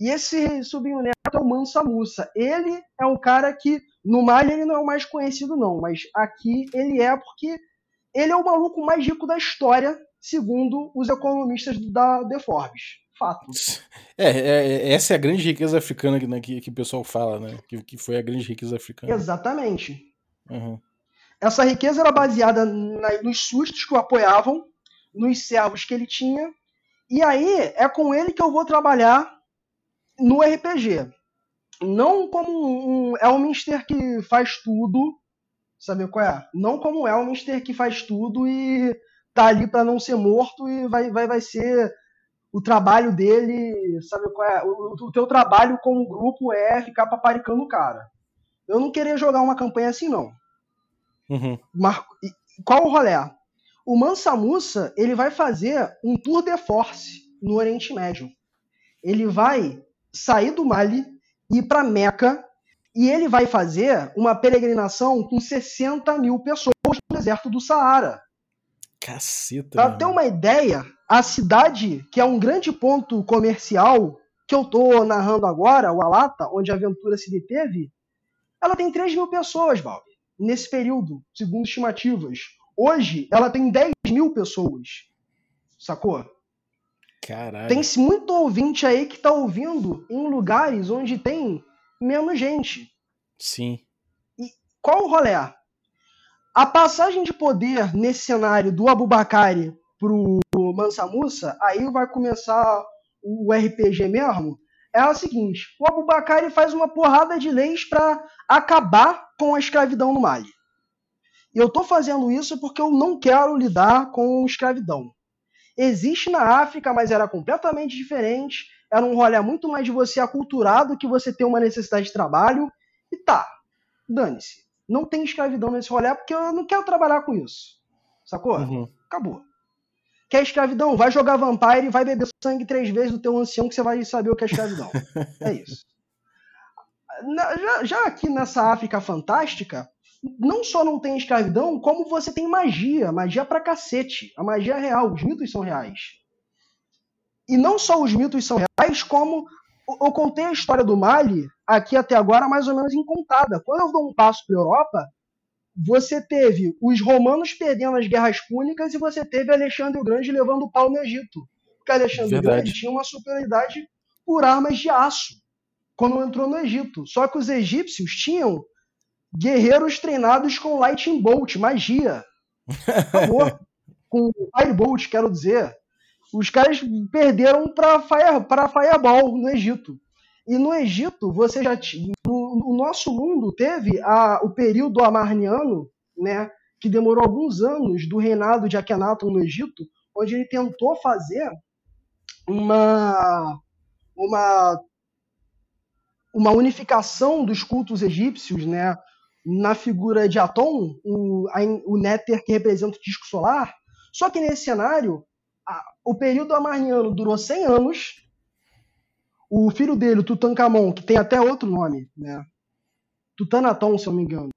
E esse sobrinho neto é o Mansa Musa. Ele é um cara que no Mali ele não é o mais conhecido não, mas aqui ele é porque ele é o maluco mais rico da história, segundo os economistas da The Forbes. Fato. É, é, é essa é a grande riqueza africana que, né, que, que o pessoal fala, né? Que, que foi a grande riqueza africana. Exatamente. Uhum. Essa riqueza era baseada na, nos sustos que o apoiavam, nos servos que ele tinha. E aí é com ele que eu vou trabalhar no RPG. Não como um Elminster que faz tudo, sabe qual é? Não como um Elminster que faz tudo e tá ali para não ser morto e vai, vai, vai ser o trabalho dele, sabe qual é? O, o teu trabalho como grupo é ficar paparicando o cara. Eu não queria jogar uma campanha assim, não. Uhum. Qual o rolê? O Mansa Musa ele vai fazer um tour de force no Oriente Médio. Ele vai sair do Mali, ir para Meca, e ele vai fazer uma peregrinação com 60 mil pessoas no deserto do Saara. Caceta. Pra ter uma ideia, a cidade, que é um grande ponto comercial que eu tô narrando agora, o Alata, onde a aventura se deteve, ela tem 3 mil pessoas, Balbi nesse período, segundo estimativas. Hoje, ela tem 10 mil pessoas. Sacou? Caralho. Tem muito ouvinte aí que tá ouvindo em lugares onde tem menos gente. Sim. E qual o rolê? A passagem de poder nesse cenário do Abubakari pro Mansa Musa, aí vai começar o RPG mesmo, é a seguinte: o Abubakar faz uma porrada de leis para acabar com a escravidão no Mali. E eu estou fazendo isso porque eu não quero lidar com escravidão. Existe na África, mas era completamente diferente. Era um rolê muito mais de você aculturado que você ter uma necessidade de trabalho. E tá, dane-se. Não tem escravidão nesse rolê porque eu não quero trabalhar com isso. Sacou? Uhum. Acabou. Quer escravidão? Vai jogar Vampire e vai beber sangue três vezes do teu ancião que você vai saber o que é escravidão. é isso. Já, já aqui nessa África fantástica, não só não tem escravidão, como você tem magia. Magia pra cacete. A magia é real, os mitos são reais. E não só os mitos são reais, como eu contei a história do Mali aqui até agora mais ou menos incontada. Quando eu dou um passo para a Europa, você teve os romanos perdendo as guerras púnicas e você teve Alexandre o Grande levando o pau no Egito. Porque Alexandre o Grande tinha uma superioridade por armas de aço quando entrou no Egito. Só que os egípcios tinham guerreiros treinados com lightning bolt, magia. Acabou. com firebolt, quero dizer. Os caras perderam para fire, Fireball no Egito. E no Egito, você já tinha. O nosso mundo teve a, o período amarniano, né, que demorou alguns anos do reinado de Akhenaton no Egito, onde ele tentou fazer uma, uma, uma unificação dos cultos egípcios, né, na figura de Atom, o, o Néter que representa o disco solar. Só que nesse cenário, a, o período amarniano durou 100 anos, o filho dele, o Tutankhamon, que tem até outro nome, né? Tutanaton, se eu não me engano,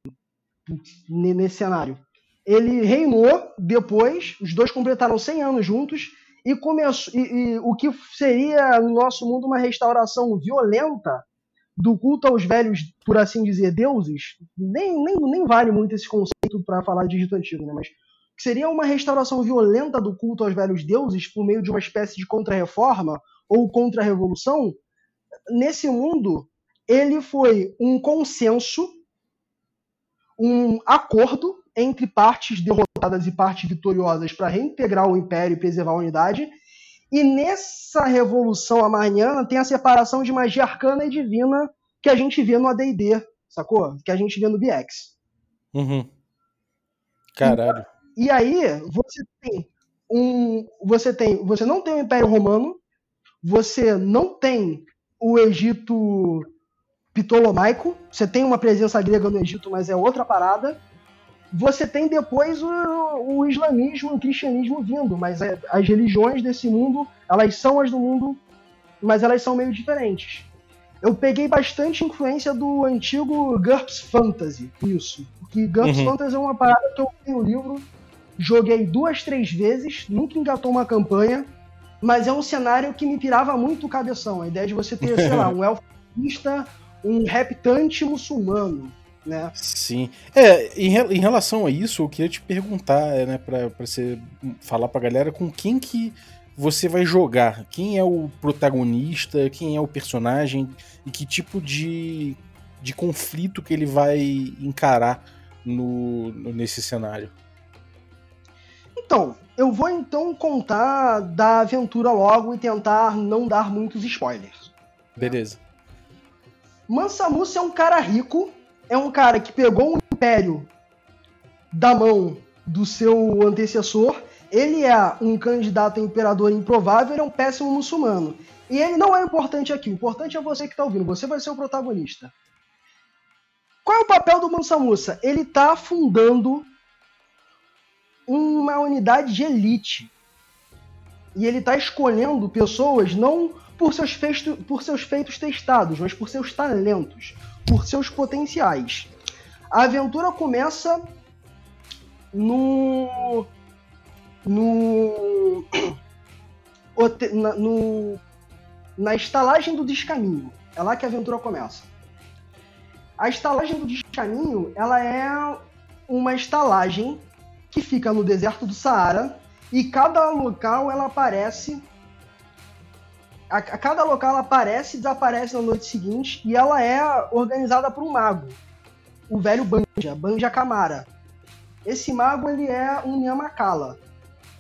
nesse cenário. Ele reinou depois, os dois completaram 100 anos juntos, e, começou, e, e o que seria no nosso mundo uma restauração violenta do culto aos velhos, por assim dizer, deuses, nem, nem, nem vale muito esse conceito para falar de Egito Antigo, né? mas que seria uma restauração violenta do culto aos velhos deuses por meio de uma espécie de contra-reforma ou contra-revolução, nesse mundo ele foi um consenso, um acordo entre partes derrotadas e partes vitoriosas para reintegrar o império e preservar a unidade. E nessa revolução amarniana tem a separação de magia arcana e divina que a gente vê no AD&D, sacou? Que a gente vê no BX. Uhum. Caralho. E, e aí você tem um, você tem, você não tem o Império Romano, você não tem o Egito Ptolomaico, você tem uma presença grega no Egito, mas é outra parada. Você tem depois o, o islamismo, o cristianismo vindo, mas é, as religiões desse mundo, elas são as do mundo, mas elas são meio diferentes. Eu peguei bastante influência do antigo GURPS Fantasy, isso. Porque GURPS uhum. Fantasy é uma parada que eu tenho o livro, joguei duas, três vezes, nunca engatou uma campanha, mas é um cenário que me pirava muito o cabeção. A ideia de você ter, sei lá, um elfista, um reptante muçulmano, né? Sim. É, em, em, relação a isso, eu queria te perguntar, é, né, pra, pra você falar pra galera com quem que você vai jogar. Quem é o protagonista, quem é o personagem e que tipo de, de conflito que ele vai encarar no, nesse cenário. Então, eu vou então contar da aventura logo e tentar não dar muitos spoilers. Beleza. Mansa Musa é um cara rico, é um cara que pegou um império da mão do seu antecessor. Ele é um candidato a imperador improvável, ele é um péssimo muçulmano. E ele não é importante aqui, o importante é você que está ouvindo, você vai ser o protagonista. Qual é o papel do Mansa Musa? Ele está fundando uma unidade de elite. E ele está escolhendo pessoas não por seus, feitos, por seus feitos testados, mas por seus talentos, por seus potenciais. A aventura começa no. no. na, no, na estalagem do descaminho. É lá que a aventura começa. A estalagem do descaminho, ela é uma estalagem que fica no deserto do Saara e cada local ela aparece a, a, cada local ela aparece e desaparece na noite seguinte e ela é organizada por um mago, o velho Banja, Banja Kamara. Esse mago ele é um Yamakala,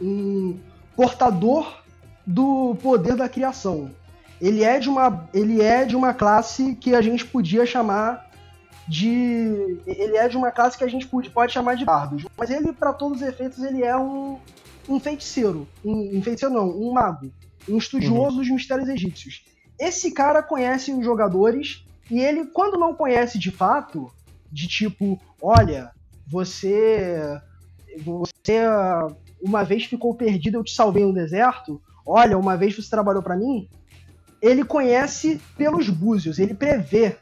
um portador do poder da criação. Ele é de uma ele é de uma classe que a gente podia chamar de. Ele é de uma classe que a gente pode, pode chamar de bardos. Mas ele, para todos os efeitos, ele é um, um feiticeiro. Um, um feiticeiro não, um mago. Um estudioso uhum. dos mistérios egípcios. Esse cara conhece os jogadores e ele, quando não conhece de fato, de tipo, olha, você. Você uma vez ficou perdido, eu te salvei no deserto. Olha, uma vez você trabalhou para mim. Ele conhece pelos búzios, ele prevê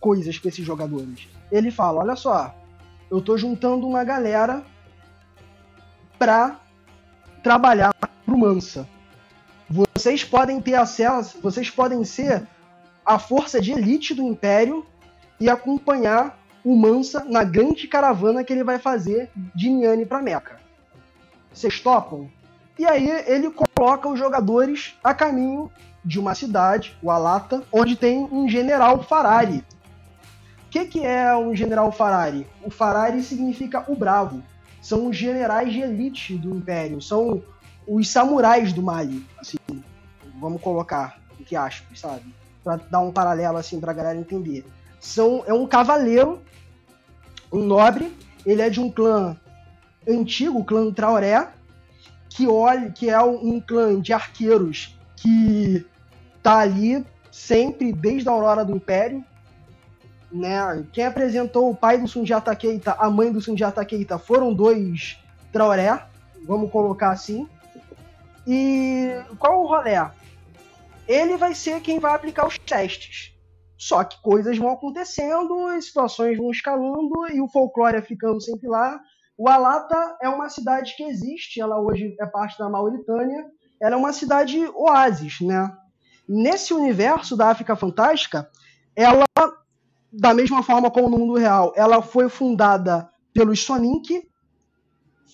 coisas para esses jogadores. Ele fala: olha só, eu tô juntando uma galera pra trabalhar pro Mansa. Vocês podem ter acesso, vocês podem ser a força de elite do Império e acompanhar o Mansa na grande caravana que ele vai fazer de Niane para Meca. Vocês topam? E aí ele coloca os jogadores a caminho de uma cidade, o Alata, onde tem um general Farari, que, que é um general Farari? O Farari significa o bravo. São os generais de elite do Império. São os samurais do Mali. Assim, vamos colocar entre aspas, sabe? Pra dar um paralelo assim pra galera entender. São, é um cavaleiro, um nobre. Ele é de um clã antigo, o clã Traoré, que olha, que é um clã de arqueiros que tá ali sempre desde a aurora do Império, né? Quem apresentou o pai do Sundiata Keita, a mãe do Sundiata Keita, foram dois Traoré, vamos colocar assim. E qual o rolê? Ele vai ser quem vai aplicar os testes. Só que coisas vão acontecendo, situações vão escalando e o folclore é ficando sempre lá. O Alata é uma cidade que existe, ela hoje é parte da Mauritânia, ela é uma cidade oásis, né? Nesse universo da África Fantástica, ela, da mesma forma como no mundo real, ela foi fundada pelos Sonink,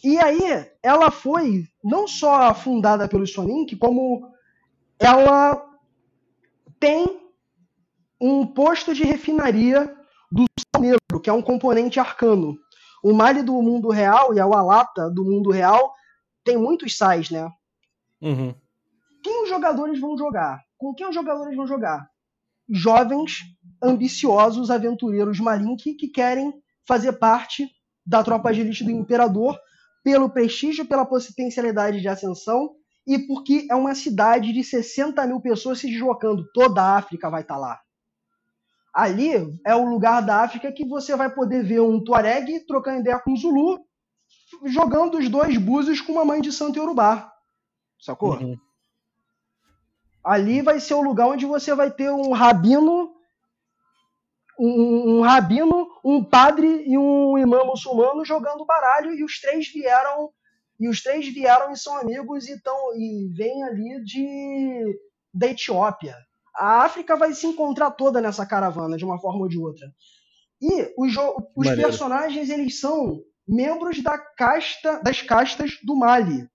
e aí ela foi não só fundada pelos Sonink, como ela tem um posto de refinaria do sal negro, que é um componente arcano. O Mali do mundo real e a Walata do mundo real tem muitos sais, né? Uhum. Quem os jogadores vão jogar? Com quem os jogadores vão jogar? Jovens, ambiciosos aventureiros Malink que querem fazer parte da tropa de elite do Imperador pelo prestígio, pela potencialidade de ascensão e porque é uma cidade de 60 mil pessoas se deslocando. Toda a África vai estar tá lá. Ali é o lugar da África que você vai poder ver um Tuareg trocando ideia com um Zulu, jogando os dois búzios com uma mãe de santo Yorubá. Sacou? Uhum. Ali vai ser o lugar onde você vai ter um rabino, um, um rabino, um padre e um imã muçulmano jogando baralho e os três vieram e os três vieram e são amigos e, tão, e vêm ali de da Etiópia. A África vai se encontrar toda nessa caravana, de uma forma ou de outra. E os, os personagens, eles são membros da casta, das castas do Mali.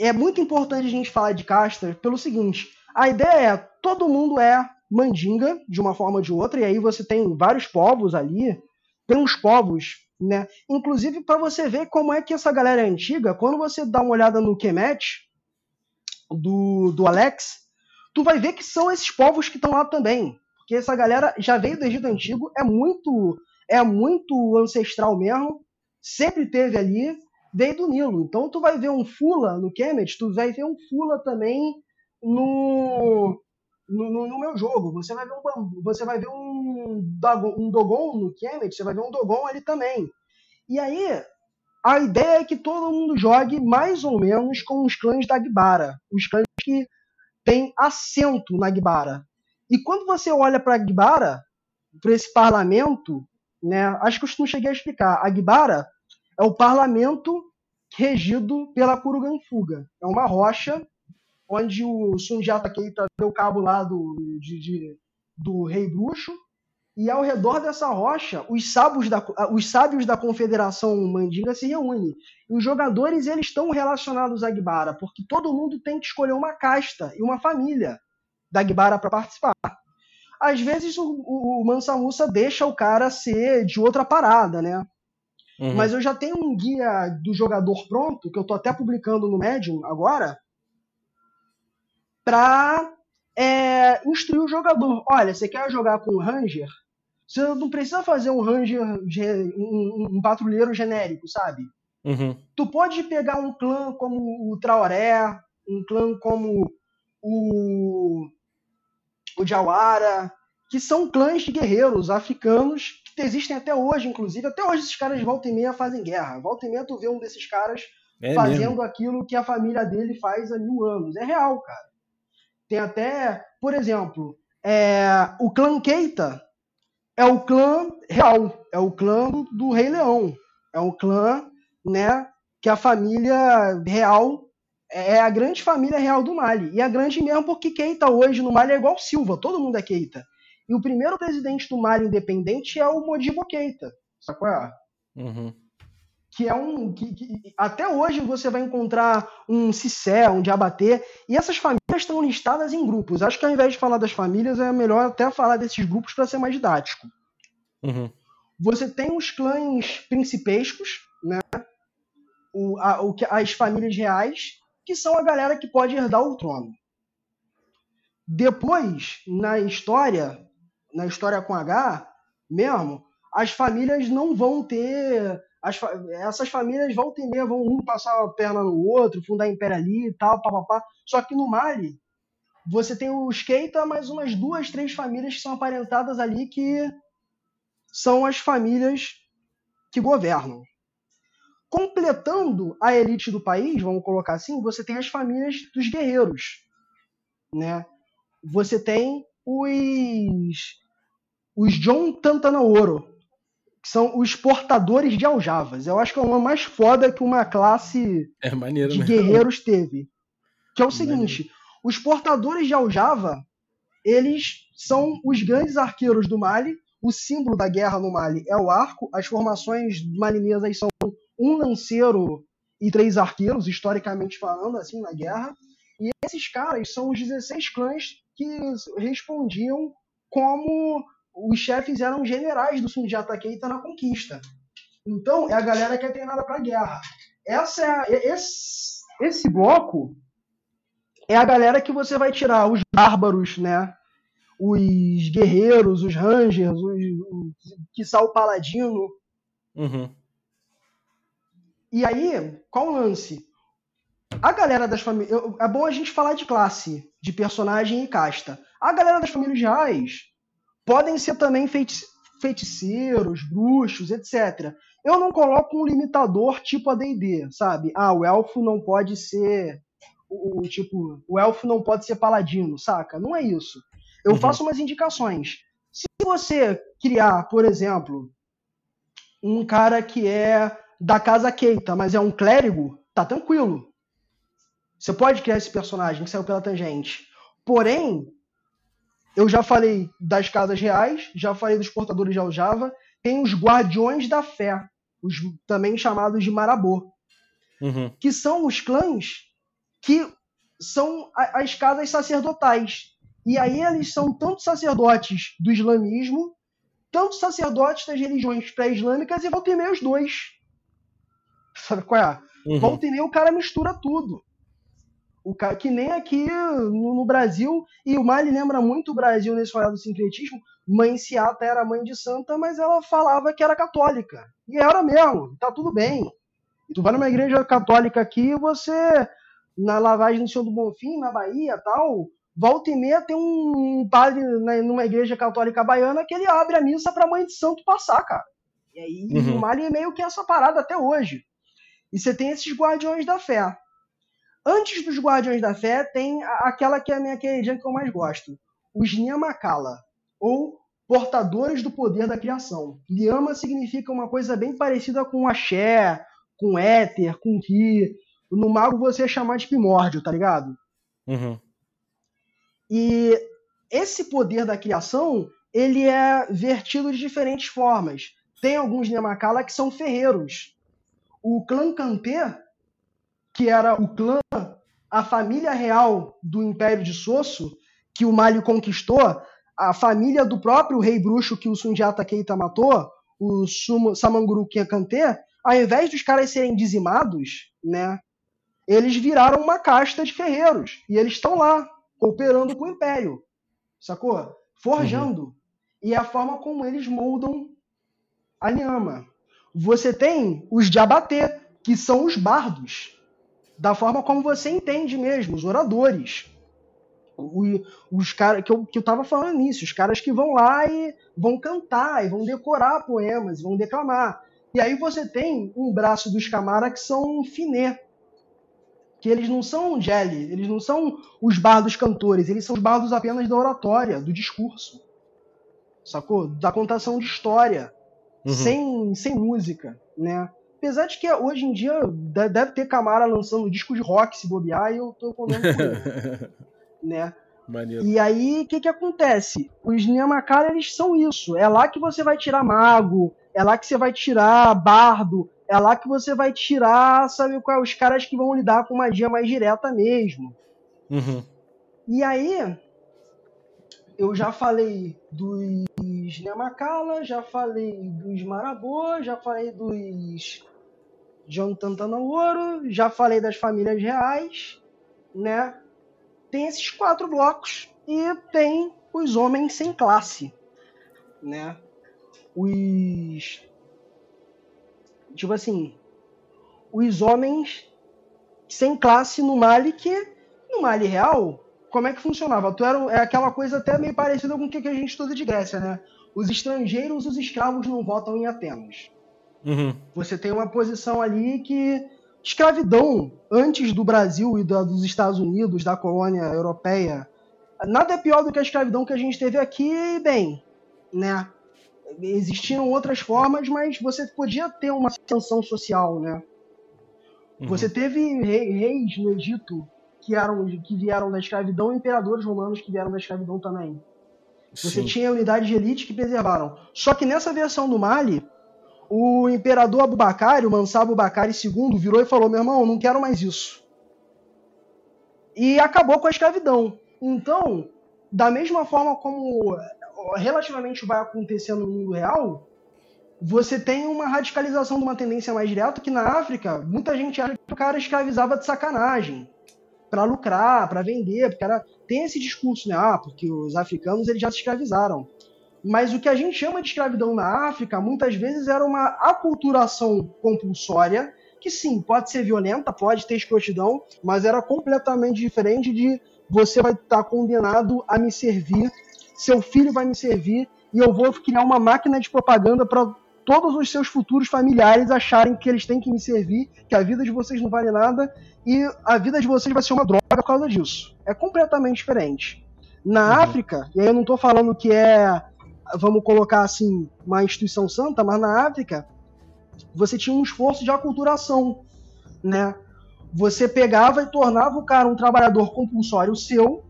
É muito importante a gente falar de castas pelo seguinte: a ideia é todo mundo é mandinga, de uma forma ou de outra, e aí você tem vários povos ali. Tem uns povos né? Inclusive para você ver como é que essa galera é antiga, quando você dá uma olhada no Kemet do, do Alex, tu vai ver que são esses povos que estão lá também, porque essa galera já veio do Egito antigo, é muito é muito ancestral mesmo, sempre teve ali, veio do Nilo. Então tu vai ver um Fula no Kemet, tu vai ver um Fula também no no, no, no, meu jogo. Você vai ver um, você vai ver um, um Dogon no Kemet, você vai ver um Dogon ali também. E aí, a ideia é que todo mundo jogue mais ou menos com os clãs da Agbara, os clãs que têm assento na Agbara. E quando você olha para Agbara, para esse parlamento, né, acho que eu não cheguei a explicar. A Agbara é o parlamento regido pela Kuruganfuga. É uma rocha onde o Sundiata Keita deu cabo lá do, de, de, do rei bruxo, e ao redor dessa rocha, os sábios da, os sábios da Confederação Mandinga se reúnem. E os jogadores eles estão relacionados a Agbara, porque todo mundo tem que escolher uma casta e uma família da Agbara para participar. Às vezes o, o, o Mansa Musa deixa o cara ser de outra parada, né? Uhum. Mas eu já tenho um guia do jogador pronto, que eu tô até publicando no Medium agora, para é, instruir o jogador. Olha, você quer jogar com o Ranger? Você não precisa fazer um Ranger, um, um patrulheiro genérico, sabe? Uhum. Tu pode pegar um clã como o Traoré, um clã como o, o Jawara, que são clãs de guerreiros africanos que existem até hoje, inclusive. Até hoje esses caras volta e meia fazem guerra. Volta e meia tu vê um desses caras é fazendo mesmo. aquilo que a família dele faz há mil anos. É real, cara. Tem até, por exemplo, é, o clã Keita é o clã real, é o clã do, do Rei Leão, é o clã, né, que a família real é a grande família real do Mali. E a grande mesmo porque Keita hoje no Mali é igual Silva, todo mundo é Keita. E o primeiro presidente do Mali independente é o Modibo Keita. Sacou? Uhum que é um. Que, que, até hoje você vai encontrar um Cissé, um Diabaté, e essas famílias estão listadas em grupos. Acho que ao invés de falar das famílias, é melhor até falar desses grupos para ser mais didático. Uhum. Você tem os clãs principescos, né? O, a, o, as famílias reais, que são a galera que pode herdar o trono. Depois, na história, na história com H mesmo, as famílias não vão ter as, essas famílias vão meia, vão um passar a perna no outro, fundar império ali e tal, papapá. Só que no Mali, você tem os Keita, mais umas duas, três famílias que são aparentadas ali que são as famílias que governam. Completando a elite do país, vamos colocar assim, você tem as famílias dos guerreiros. né? Você tem os os John Tantanaoro, que são os portadores de aljavas. Eu acho que é uma mais foda que uma classe É maneiro, de né? guerreiros teve. Que é o Maneiro. seguinte: os portadores de aljava, eles são os grandes arqueiros do Mali. O símbolo da guerra no Mali é o arco. As formações malinesas são um lanceiro e três arqueiros, historicamente falando, assim, na guerra. E esses caras são os 16 clãs que respondiam como os chefes eram generais do Sundiata Keita na conquista. Então, é a galera que é treinada para guerra. Essa é esse, esse bloco é a galera que você vai tirar os bárbaros, né? Os guerreiros, os rangers, os, os quiçá o paladino. Uhum. E aí, qual o lance? A galera das famílias. É bom a gente falar de classe, de personagem e casta. A galera das famílias reais podem ser também feiti- feiticeiros, bruxos, etc. Eu não coloco um limitador tipo AD&D, sabe? Ah, o elfo não pode ser o, o tipo, o elfo não pode ser paladino, saca? Não é isso. Eu Uhum. faço umas indicações. Se você criar, por exemplo, um cara que é da casa Keita, mas é um clérigo, tá tranquilo. Você pode criar esse personagem que saiu pela tangente. Porém, eu já falei das casas reais, já falei dos portadores de aljava, tem os guardiões da fé, os também chamados de marabô, Uhum. que são os clãs que são as casas sacerdotais. E aí eles são tanto sacerdotes do islamismo, tanto sacerdotes das religiões pré-islâmicas e volta e meia os dois. Sabe qual é? Uhum. Volta e meia o cara mistura tudo. O cara, que nem aqui no, no Brasil, e o Mali lembra muito o Brasil nesse falado do sincretismo. Mãe Seata era mãe de santa, mas ela falava que era católica. E era mesmo, tá tudo bem. E tu vai numa igreja católica aqui, você, na lavagem do Senhor do Bonfim, na Bahia tal, volta e meia tem um padre numa igreja católica baiana que ele abre a missa pra mãe de santo passar, cara. E aí Uhum. o Mali é meio que essa parada até hoje. E você tem esses guardiões da fé. Antes dos guardiões da fé, tem aquela que é a minha queridinha que eu mais gosto. Os Nyamakala, ou portadores do poder da criação. Nyama significa uma coisa bem parecida com axé, com éter, com ki. No mago você ia chamar de primórdio, tá ligado? Uhum. E esse poder da criação, ele é vertido de diferentes formas. Tem alguns Nemakala que são ferreiros. O clã Kanté, que era o clã, a família real do Império de Sosso, que o Mali conquistou, a família do próprio rei bruxo que o Sundiata Keita matou, o Sumo- Samanguru Kanté, ao invés dos caras serem dizimados, né, eles viraram uma casta de ferreiros. E eles estão lá, cooperando com o Império. Sacou? Forjando. E é a forma como eles moldam a Nyama. Você tem os Diabaté, que são os bardos. Da forma como você entende mesmo, os oradores. O- os caras que eu, que eu tava falando nisso, os caras que vão lá e vão cantar, e vão decorar poemas, vão declamar. E aí você tem um braço dos Camara que são finé, que eles não são jelly, eles não são os bardos cantores, eles são os bardos apenas da oratória, do discurso. Sacou? Da contação de história, Uhum. sem, sem música, né? Apesar de que hoje em dia de- deve ter Camara lançando disco de rock se bobear e eu tô comendo por ele, né? Maneiro. E aí, o que que acontece? Os Nyamakara, eles são isso. É lá que você vai tirar mago, é lá que você vai tirar bardo, é lá que você vai tirar, sabe qual? Os caras que vão lidar com magia mais direta mesmo. Uhum. E aí, eu já falei dos Nyamakala, já falei dos Marabô, já falei dos John Tantanaoro, já falei das famílias reais, né? Tem esses quatro blocos e tem os homens sem classe, né? Os tipo assim, os homens sem classe no Mali que no Mali real, como é que funcionava? Tu era é aquela coisa até meio parecida com o que a gente estuda de Grécia, né? Os estrangeiros, os escravos não votam em Atenas. Uhum. Você tem uma posição ali que escravidão antes do Brasil e da- dos Estados Unidos, da colônia europeia, nada é pior do que a escravidão que a gente teve aqui, bem, né? Existiam outras formas, mas você podia ter uma ascensão social, né? Uhum. Você teve reis no Egito que, eram, que vieram da escravidão imperadores romanos que vieram da escravidão também. Você Sim. tinha unidades de elite que preservaram. Só que nessa versão do Mali, o imperador Abubakar, o Mansá Abubakar II, virou e falou: meu irmão, não quero mais isso. E acabou com a escravidão. Então, da mesma forma como relativamente vai acontecer no mundo real, você tem uma radicalização de uma tendência mais direta que na África, muita gente acha que o cara escravizava de sacanagem, para lucrar, para vender, porque era, tem esse discurso, né? Ah, porque os africanos eles já se escravizaram. Mas o que a gente chama de escravidão na África, muitas vezes era uma aculturação compulsória, que sim, pode ser violenta, pode ter escrotidão, mas era completamente diferente de você vai estar condenado a me servir, seu filho vai me servir, e eu vou criar uma máquina de propaganda para todos os seus futuros familiares acharem que eles têm que me servir, que a vida de vocês não vale nada e a vida de vocês vai ser uma droga por causa disso. É completamente diferente. Na uhum. África, e aí eu não estou falando que é, vamos colocar assim, uma instituição santa, mas na África você tinha um esforço de aculturação, né? Você pegava e tornava o cara um trabalhador compulsório seu,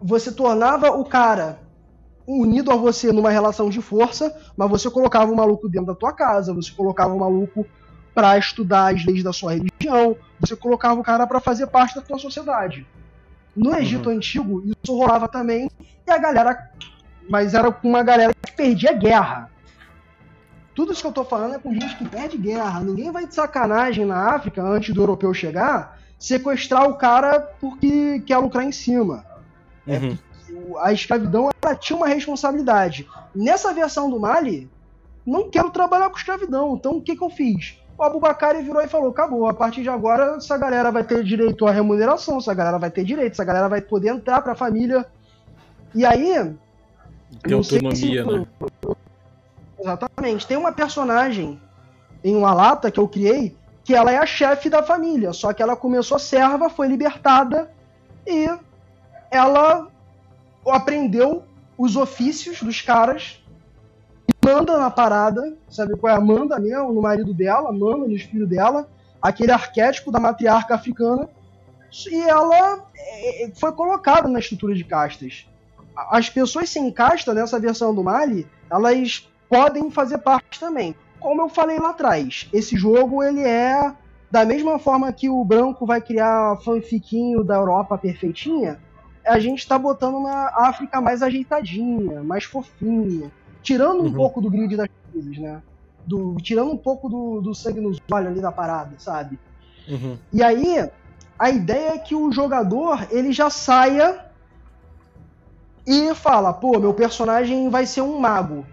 você tornava o cara unido a você numa relação de força, mas você colocava o maluco dentro da tua casa, você colocava o maluco para estudar as leis da sua religião, você colocava o cara para fazer parte da tua sociedade. No. Egito uhum. Antigo, isso rolava também, e a galera. Mas era com uma galera que perdia guerra. Tudo isso que eu tô falando é com gente que perde guerra. Ninguém vai de sacanagem na África, antes do europeu chegar, sequestrar o cara porque quer lucrar em cima. É uhum. É a escravidão ela tinha uma responsabilidade. Nessa versão do Mali, não quero trabalhar com escravidão. Então o que, que eu fiz? O Abubakar virou e falou: acabou, a partir de agora essa galera vai ter direito à remuneração, essa galera vai ter direito, essa galera vai poder entrar para a família. E aí. Tem autonomia, se... né? Exatamente. Tem uma personagem em uma lata que eu criei que ela é a chefe da família, só que ela começou serva, foi libertada e ela aprendeu os ofícios dos caras e manda na parada, sabe qual é? Manda mesmo no marido dela, manda nos filhos dela, aquele arquétipo da matriarca africana, e ela é, é, foi colocada na estrutura de castas. As pessoas sem casta nessa versão do Mali, elas podem fazer parte também. Como eu falei lá atrás, esse jogo ele é da mesma forma que o branco vai criar fanfiquinho da Europa perfeitinha, a gente está botando uma África mais ajeitadinha, mais fofinha, tirando um uhum. pouco do grid das coisas, né? Do, tirando um pouco do, do sangue nos olhos ali da parada, sabe? Uhum. E aí, a ideia é que o jogador ele já saia e fala, pô, meu personagem vai ser um mago.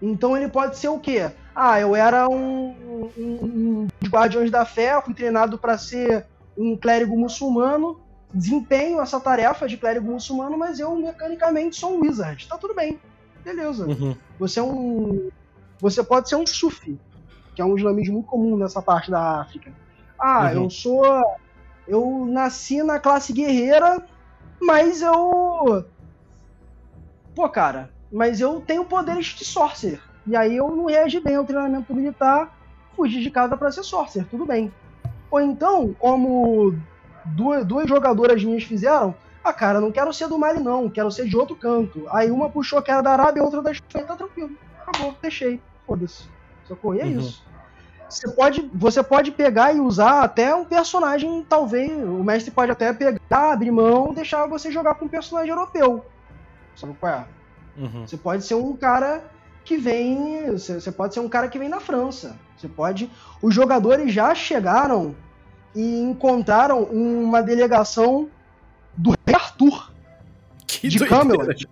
Então ele pode ser o quê? Ah, eu era um, um, um dos Guardiões da Fé, fui treinado para ser um clérigo muçulmano, desempenho essa tarefa de clérigo muçulmano, mas eu mecanicamente sou um wizard. Tá tudo bem. Beleza. Uhum. Você é um. Você pode ser um sufi, que é um islamismo muito comum nessa parte da África. Ah, uhum. eu sou. Eu nasci na classe guerreira, mas eu. Pô, cara, mas eu tenho poderes de sorcerer. E aí eu não reagi bem ao treinamento militar, fugi de casa para ser sorcerer, tudo bem. Ou então, como duas, duas jogadoras minhas fizeram, ah, cara, não quero ser do Mali, não, quero ser de outro canto. Aí uma puxou que era da Arábia, outra da Espanha, tá tranquilo. Acabou, deixei. Foda-se. Sacou? E é uhum. isso. Você pode, você pode pegar e usar até um personagem, talvez. O mestre pode até pegar, abrir mão, deixar você jogar com um personagem europeu. Sabe qual é? Uhum. Você pode ser um cara que vem. Você pode ser um cara que vem da França. Você pode. Os jogadores já chegaram e encontraram uma delegação do rei Arthur que de Camelot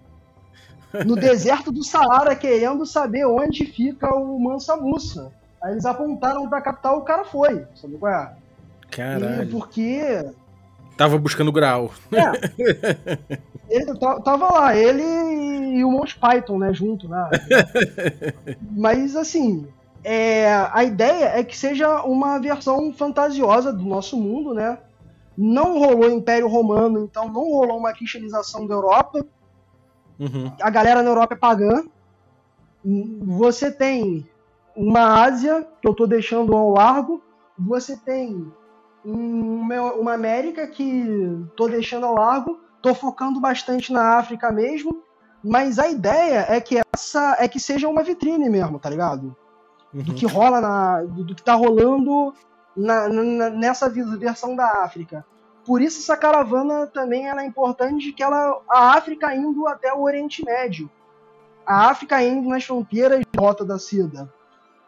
no deserto do Saara querendo saber onde fica o Mansa Musa. Aí eles apontaram pra capital, o cara foi. Sabe qual é? Caralho. E porque. Tava buscando grau. É. ele tava lá, ele e o Monty Python, né, junto, né? Mas assim, é, a ideia é que seja uma versão fantasiosa do nosso mundo, né? Não rolou Império Romano, então não rolou uma cristianização da Europa. Uhum. A galera na Europa é pagã. Você tem uma Ásia, que eu tô deixando ao largo. Você tem uma, uma América que tô deixando ao largo. Tô focando bastante na África mesmo. Mas a ideia é que essa é que seja uma vitrine mesmo, tá ligado? Uhum. Do que rola na. Do, do que tá rolando na, na, nessa versão da África. Por isso essa caravana também ela é importante que ela a África indo até o Oriente Médio. A África indo nas fronteiras de Rota da Seda.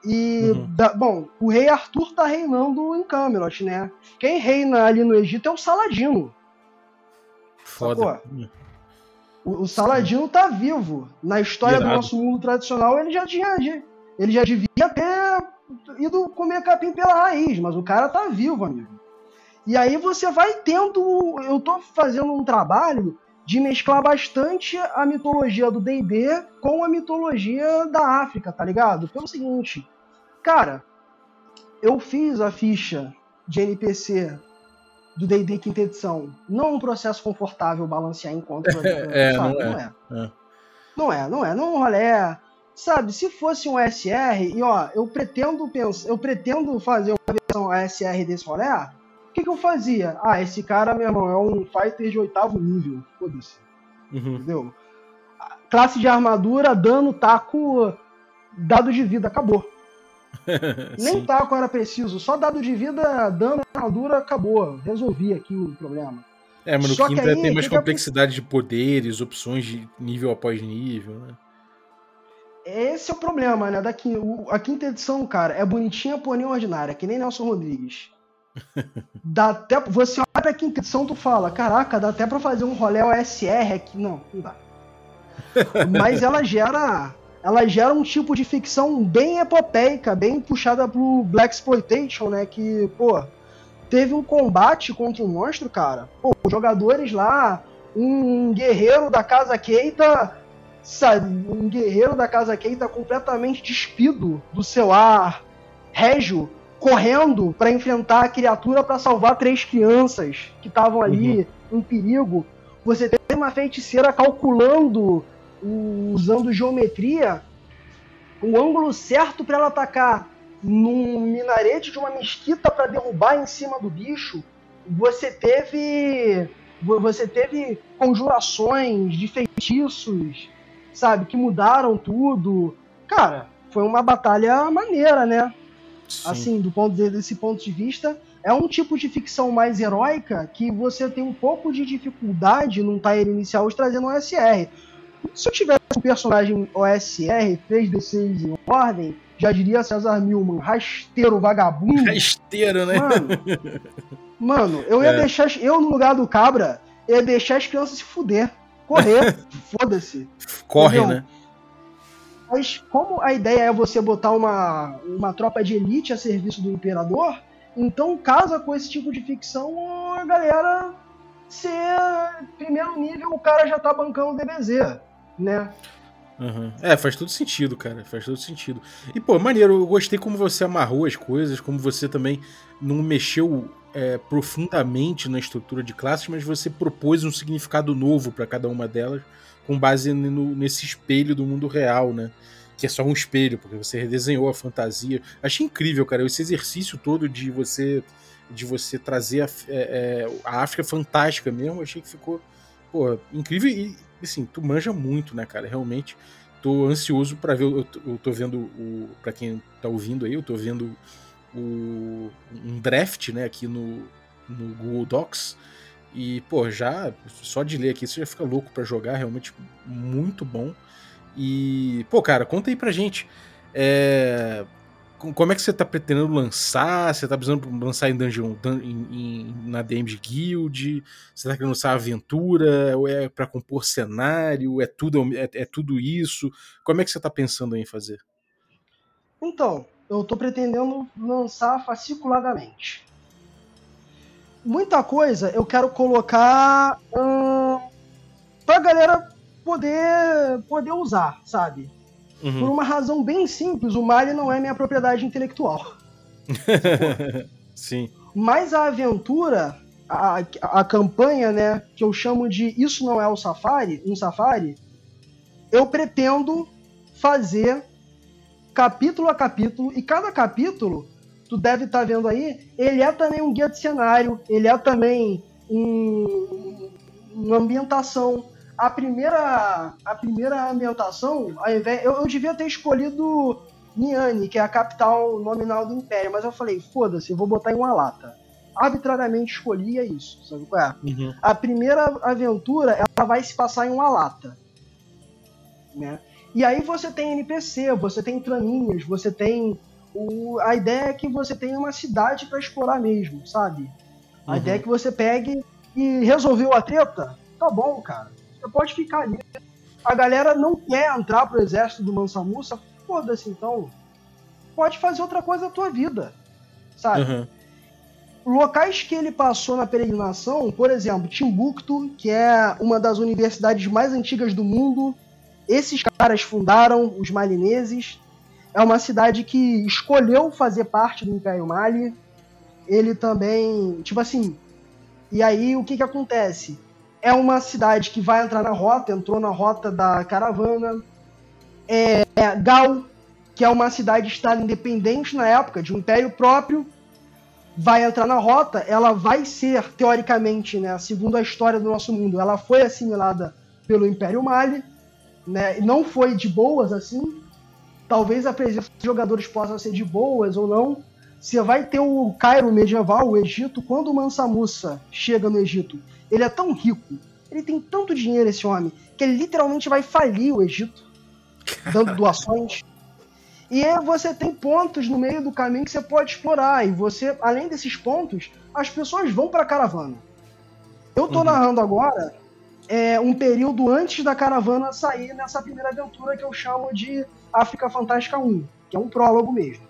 E, Uhum. da- bom, o rei Arthur tá reinando em Camelot, né? Quem reina ali no Egito é o Saladino. Foda. O, o Saladino tá vivo. Na história do Irado. nosso mundo tradicional, ele já tinha. Ele já devia ter ido comer capim pela raiz, mas o cara tá vivo, amigo. E aí você vai tendo. Eu tô fazendo um trabalho de mesclar bastante a mitologia do DD com a mitologia da África, tá ligado? Pelo seguinte, cara, eu fiz a ficha de NPC do D&D quinta edição. Não é um processo confortável balancear encontros. É, sabe? não é. Não é. É. Não é, não é. Não é um rolê. Sabe, se fosse um SR, e ó, eu pretendo pensar, eu pretendo fazer uma versão ASR desse rolê, o que, que eu fazia? Ah, esse cara, meu irmão, é um fighter de oitavo nível. Foda-se Uhum. entendeu? Classe de armadura, dano, taco, dado de vida, acabou. Nem taco era preciso, só dado de vida, dano, armadura, acabou. Resolvi aqui o problema. É, mas no Só quinta aí, tem mais que que é- complexidade de poderes, opções de nível após nível, né? Esse é o problema, né? Da quin- o- a quinta edição, cara, é bonitinha, porém ordinária, que nem Nelson Rodrigues. Dá até, você olha pra quinta edição tu fala, caraca, dá até pra fazer um rolê OSR aqui. Não, não dá. Mas ela gera, ela gera um tipo de ficção bem epopeica, bem puxada pro Black Exploitation, né? Que, pô, teve um combate contra um monstro, cara. Pô, jogadores lá, um guerreiro da casa Keita sabe, um guerreiro da casa Keita completamente despido do seu ar régio, correndo para enfrentar a criatura para salvar três crianças que estavam ali em perigo. Você tem uma feiticeira calculando, usando geometria, o ângulo certo para ela atacar num minarete de uma mesquita para derrubar em cima do bicho. Você teve vo- você teve conjurações de feitiços, sabe, que mudaram tudo. Cara, foi uma batalha maneira, né? Sim. Assim, do ponto de- desse ponto de vista, é um tipo de ficção mais heróica que você tem um pouco de dificuldade num tire inicial de trazer no OSR. Se eu tivesse um personagem OSR, 3D6 em ordem, já diria César Milman, rasteiro vagabundo. Rasteiro, né? Mano, mano, eu ia É. deixar. Eu, no lugar do cabra, ia deixar as crianças se fuder. Correr, foda-se. Corre, entendeu? né? Mas como a ideia é você botar uma, uma tropa de elite a serviço do imperador, então casa com esse tipo de ficção a galera ser primeiro nível, o cara já tá bancando o DBZ, né? Uhum. É, faz todo sentido, cara. Faz todo sentido. E, pô, maneiro, eu gostei como você amarrou as coisas, como você também não mexeu é, profundamente na estrutura de classes, mas você propôs um significado novo para cada uma delas, com base no- nesse espelho do mundo real, né? Que é só um espelho, porque você redesenhou a fantasia. Achei incrível, cara, esse exercício todo de você de você trazer a, é, é, a África fantástica mesmo, achei que ficou pô, incrível e assim, tu manja muito, né, cara? Realmente tô ansioso pra ver, eu tô, eu tô vendo o para quem tá ouvindo aí, eu tô vendo o um draft, né, aqui no no Google Docs. E, pô, já só de ler aqui você já fica louco pra jogar, realmente muito bom. E, pô, cara, conta aí pra gente. É, como é que você tá pretendendo lançar? Você tá precisando lançar em Dungeon dun- em- em- na DM de Guild? Você tá querendo lançar aventura? Ou é pra compor cenário? É tudo, é, é tudo isso? Como é que você tá pensando em fazer? Então, eu tô pretendendo lançar fasciculadamente. Muita coisa eu quero colocar hum, pra galera poder, poder usar, sabe? Por Uhum. uma razão bem simples, o Mali não é minha propriedade intelectual. Sim. Mas a aventura, a, a campanha, né, que eu chamo de Isso Não É o Safari, um Safari, eu pretendo fazer capítulo a capítulo, e cada capítulo, tu deve estar tá vendo aí, ele é também um guia de cenário, ele é também um, uma ambientação. A primeira, a primeira ambientação, ao invés, eu, eu devia ter escolhido Niane, que é a capital nominal do Império, mas eu falei, foda-se, eu vou botar em uma lata. Arbitrariamente escolhi é isso, sabe qual é? Uhum. A primeira aventura, ela vai se passar em uma lata. Né? E aí você tem NPC, você tem traminhas, você tem. O... A ideia é que você tenha uma cidade para explorar mesmo, sabe? A uhum. ideia é que você pegue e resolveu a treta, tá bom, cara. Pode ficar ali. A galera não quer entrar pro exército do Mansa Musa, foda-se então. Pode fazer outra coisa da tua vida, sabe? Uhum. Locais que ele passou na peregrinação, por exemplo, Timbuktu, que é uma das universidades mais antigas do mundo, esses caras fundaram os malineses. É uma cidade que escolheu fazer parte do Império Mali. Ele também, tipo assim. E aí o que que acontece? É uma cidade que vai entrar na rota, entrou na rota da caravana. É, é Gal, que é uma cidade estado independente na época, de um império próprio, vai entrar na rota. Ela vai ser, teoricamente, né, segundo a história do nosso mundo, ela foi assimilada pelo Império Mali né? Não foi de boas assim. Talvez a presença de jogadores possa ser de boas ou não. Você vai ter o Cairo medieval, o Egito, quando o Mansa Musa chega no Egito, ele é tão rico, ele tem tanto dinheiro esse homem, que ele literalmente vai falir o Egito, dando doações. E você tem pontos no meio do caminho que você pode explorar. E você, além desses pontos, as pessoas vão para a caravana. Eu tô uhum. narrando agora é, um período antes da caravana sair nessa primeira aventura que eu chamo de África Fantástica 1, que é um prólogo mesmo.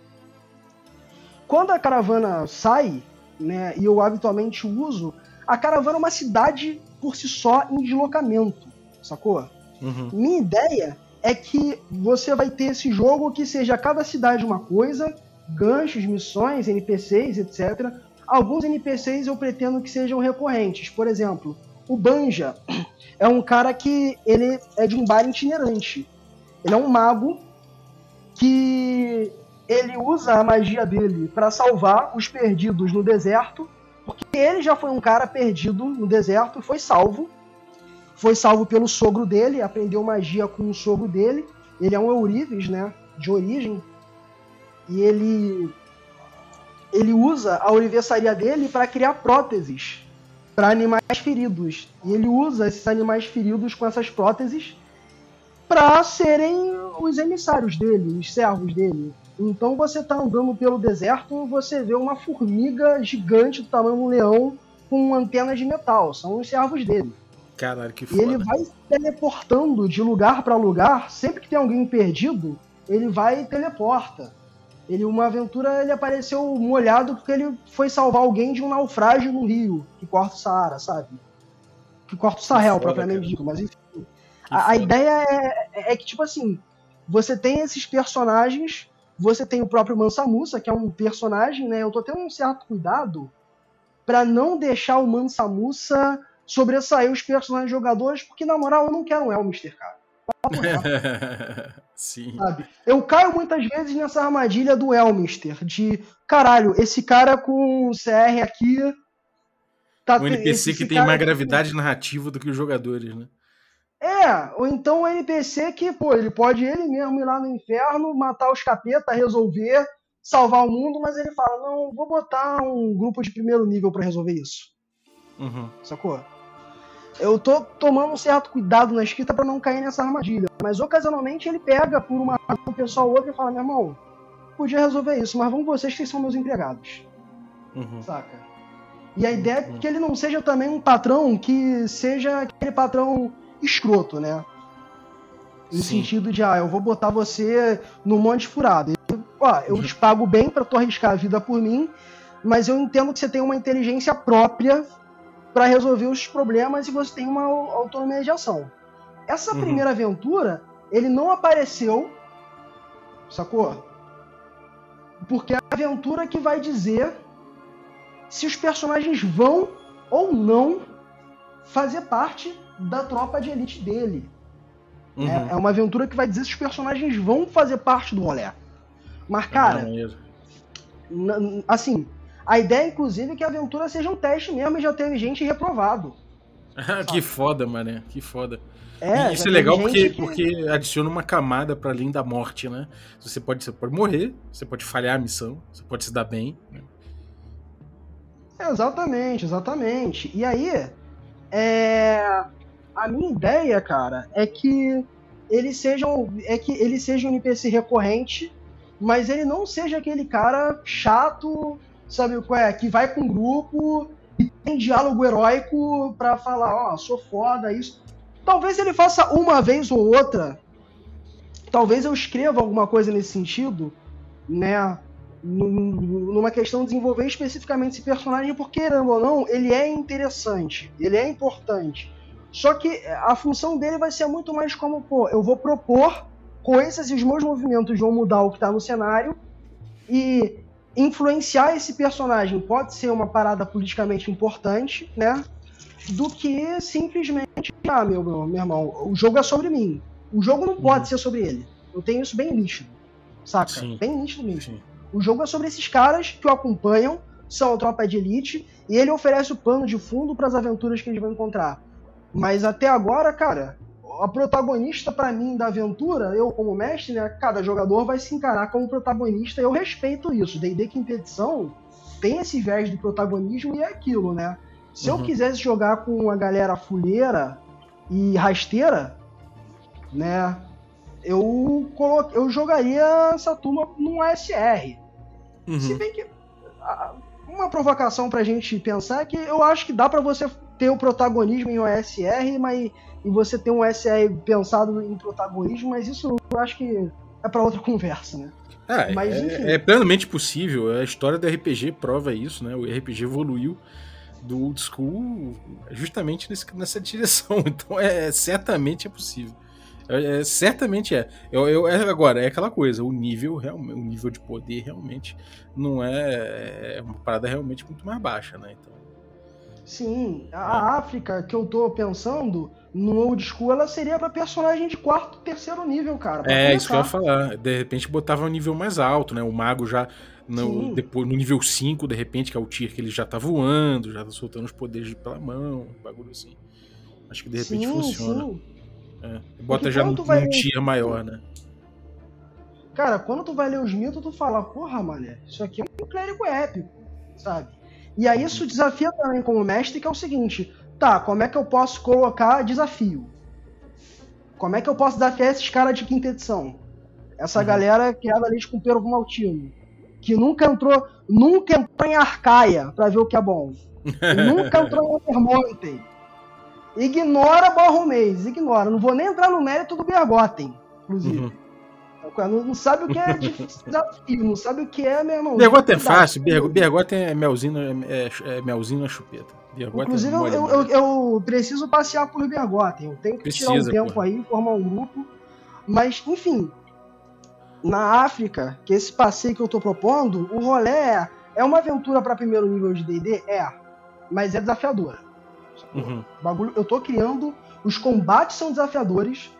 Quando a caravana sai, né, e eu habitualmente uso, a caravana é uma cidade por si só em deslocamento, sacou? Uhum. Minha ideia é que você vai ter esse jogo que seja cada cidade uma coisa, ganchos, missões, NPCs, etc. Alguns NPCs eu pretendo que sejam recorrentes. Por exemplo, o Banja é um cara que ele é de um bar itinerante. Ele é um mago que ele usa a magia dele para salvar os perdidos no deserto, porque ele já foi um cara perdido no deserto, foi salvo. Foi salvo pelo sogro dele, aprendeu magia com o sogro dele. Ele é um Eurives, né, de origem. E ele ele usa a orivesaria dele para criar próteses para animais feridos. E ele usa esses animais feridos com essas próteses para serem os emissários dele, os servos dele. Então você tá andando pelo deserto, você vê uma formiga gigante do tamanho de um leão com antenas de metal. São os servos dele. Caralho, que foda. E ele vai teleportando de lugar para lugar. Sempre que tem alguém perdido, ele vai e teleporta. Ele, uma aventura, ele apareceu molhado porque ele foi salvar alguém de um naufrágio no rio, que corta o Saara, sabe? Que corta o Sahel, propriamente dito, mas enfim. A, a, ideia é, é, que, tipo assim, você tem esses personagens, você tem o próprio Mansa Musa, que é um personagem, né? Eu tô tendo um certo cuidado para não deixar o Mansa Musa sobressair os personagens jogadores, porque, na moral, eu não quero um Elmister, cara. Sim. Sabe? Eu caio muitas vezes nessa armadilha do Elminster, de caralho, esse cara com o CR aqui. Tá, um NPC que tem mais gravidade narrativa do que os jogadores, né? É, ou então o NPC que, pô, ele pode ele mesmo ir lá no inferno, matar os capeta, resolver, salvar o mundo, mas ele fala: não, vou botar um grupo de primeiro nível para resolver isso. Uhum. Sacou? eu tô tomando um certo cuidado na escrita para não cair nessa armadilha. Mas ocasionalmente ele pega por uma um pessoal ou outra e fala: meu irmão, podia resolver isso, mas vão vocês que são meus empregados. Uhum. Saca? E a ideia é que ele não seja também um patrão que seja aquele patrão escroto, né? No Sim. sentido de, ah, eu vou botar você no monte furado. Eu, ó, eu te pago bem para tu arriscar a vida por mim, mas eu entendo que você tem uma inteligência própria para resolver os problemas e você tem uma autonomia de ação. Essa uhum. primeira aventura, ele não apareceu, sacou? Porque é a aventura que vai dizer se os personagens vão ou não fazer parte da tropa de elite dele. Uhum. É, é uma aventura que vai dizer se os personagens vão fazer parte do rolê. Mas, cara, Maneiro. n- assim, a ideia, inclusive, é que a aventura seja um teste mesmo e já teve gente reprovado. que foda, mané. Que foda. É, isso é legal porque, que- porque adiciona uma camada pra além da morte, né? Você pode, você pode morrer, você pode falhar a missão, você pode se dar bem. né? Exatamente, exatamente. E aí, é... a minha ideia, cara, é que ele seja um, é que ele seja um NPC recorrente, mas ele não seja aquele cara chato, sabe qual é, que vai com um grupo e tem diálogo heróico pra falar, ó, sou foda, isso. Talvez ele faça uma vez ou outra. Talvez eu escreva alguma coisa nesse sentido, né? num- numa questão de desenvolver especificamente esse personagem, porque, querendo ou não, ele é interessante, ele é importante. Só que a função dele vai ser muito mais como, pô, eu vou propor coisas e os meus movimentos vão mudar o que tá no cenário e influenciar esse personagem pode ser uma parada politicamente importante, né? Do que simplesmente, ah, meu, meu, meu irmão, o jogo é sobre mim. O jogo não pode Uhum. ser sobre ele. Eu tenho isso bem nítido. Saca? Sim. Bem nítido mesmo. Enfim. O jogo é sobre esses caras que o acompanham, são a tropa de elite, e ele oferece o pano de fundo para as aventuras que eles vão encontrar. Mas até agora, cara, a protagonista pra mim da aventura, eu como mestre, né, cada jogador vai se encarar como protagonista, eu respeito isso. D&D quinta edição tem esse viés do protagonismo e é aquilo, né? Se eu Uhum. quisesse jogar com uma galera fuleira e rasteira, né, eu, colo... eu jogaria essa turma num ASR. Se Uhum. bem que uma provocação pra gente pensar é que eu acho que dá pra você ter o protagonismo em OSR, mas e você ter um OSR pensado em protagonismo, mas isso eu acho que é pra outra conversa, né? Ah, Mas, é, enfim. é plenamente possível. A história do RPG prova isso, né? O RPG evoluiu do old school justamente nesse- nessa direção. Então, é, certamente é possível. É, é, certamente é. Eu, eu- é. Agora, é aquela coisa, o nível, realmente, o nível de poder realmente não é, é uma parada realmente muito mais baixa, né? Então, Sim, a África que eu tô pensando no old school, ela seria pra personagem de quarto, terceiro nível, cara. é isso que eu ia começar. falar. De repente botava um nível mais alto, né? O mago já no, depois, no nível 5, de repente, que é o tier que ele já tá voando, já tá soltando os poderes pela mão, um bagulho assim. Acho que de repente sim, funciona. sim. É. Bota já num, vai- num tier maior, né? Cara, quando tu vai ler os mitos, tu fala, porra, mané, isso aqui é um clérigo épico, sabe? E aí isso desafia também como mestre, que é o seguinte, tá, como é que eu posso colocar desafio? Como é que eu posso desafiar esses caras de quinta edição? Essa Uhum. galera que é da Leite com Pero Maltino, que nunca entrou, nunca entrou em Arcaia pra ver o que é bom. nunca entrou em Vermonten. Ignora Borromês, ignora. Não vou nem entrar no mérito do Bergotten, inclusive. Uhum. Não, não sabe o que é difícil, desafio, não sabe o que é, meu irmão. Bergota é fácil, Bergo- Bergota é melzinho, é, é- é melzinho na chupeta. Bergota Inclusive, é eu, mole, eu, eu- eu preciso passear por Bergotten. Eu tenho que tirar um Precisa, tempo aí, formar um grupo. Mas, enfim, na África, que esse passeio que eu tô propondo, o rolê é, é uma aventura para primeiro nível de D&D? É, mas é desafiadora. Uhum. Bagulho, eu tô criando, os combates são desafiadores,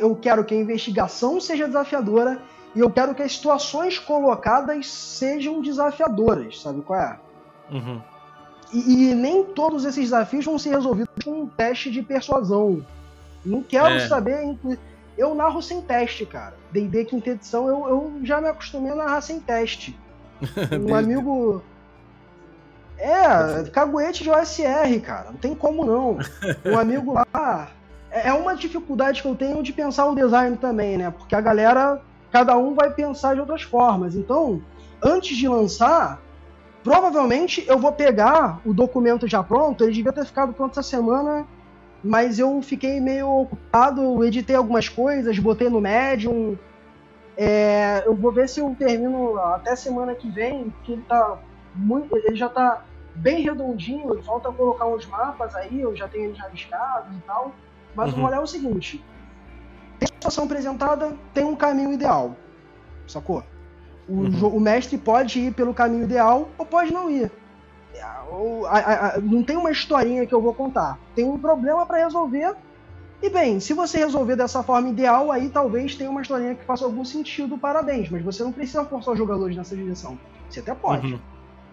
eu quero que a investigação seja desafiadora e eu quero que as situações colocadas sejam desafiadoras, sabe qual é? Uhum. E, e nem todos esses desafios vão ser resolvidos com um teste de persuasão. Não quero É. saber. Eu narro sem teste, cara. D&D quinta edição, eu, eu já me acostumei a narrar sem teste. Um amigo. É, caguete de OSR, cara. Não tem como não. Um amigo lá. É é uma dificuldade que eu tenho de pensar o design também, né? Porque a galera, cada um vai pensar de outras formas. Então, antes de lançar, provavelmente eu vou pegar o documento já pronto. Ele devia ter ficado pronto essa semana, mas eu fiquei meio ocupado. Editei algumas coisas, botei no Medium. É, eu vou ver se eu termino até semana que vem, porque ele tá muito. Ele já tá bem redondinho, falta colocar uns mapas aí, eu já tenho eles rabiscados e tal. Mas Uhum. o rolê é o seguinte: tem a situação apresentada, tem um caminho ideal. Sacou? O, Uhum. o mestre pode ir pelo caminho ideal ou pode não ir. a- a- a- não tem uma historinha que eu vou contar. Tem um problema pra resolver. E bem, se você resolver dessa forma ideal, aí talvez tenha uma historinha que faça algum sentido, parabéns. Mas você não precisa forçar os jogadores nessa direção. Você até pode. Uhum.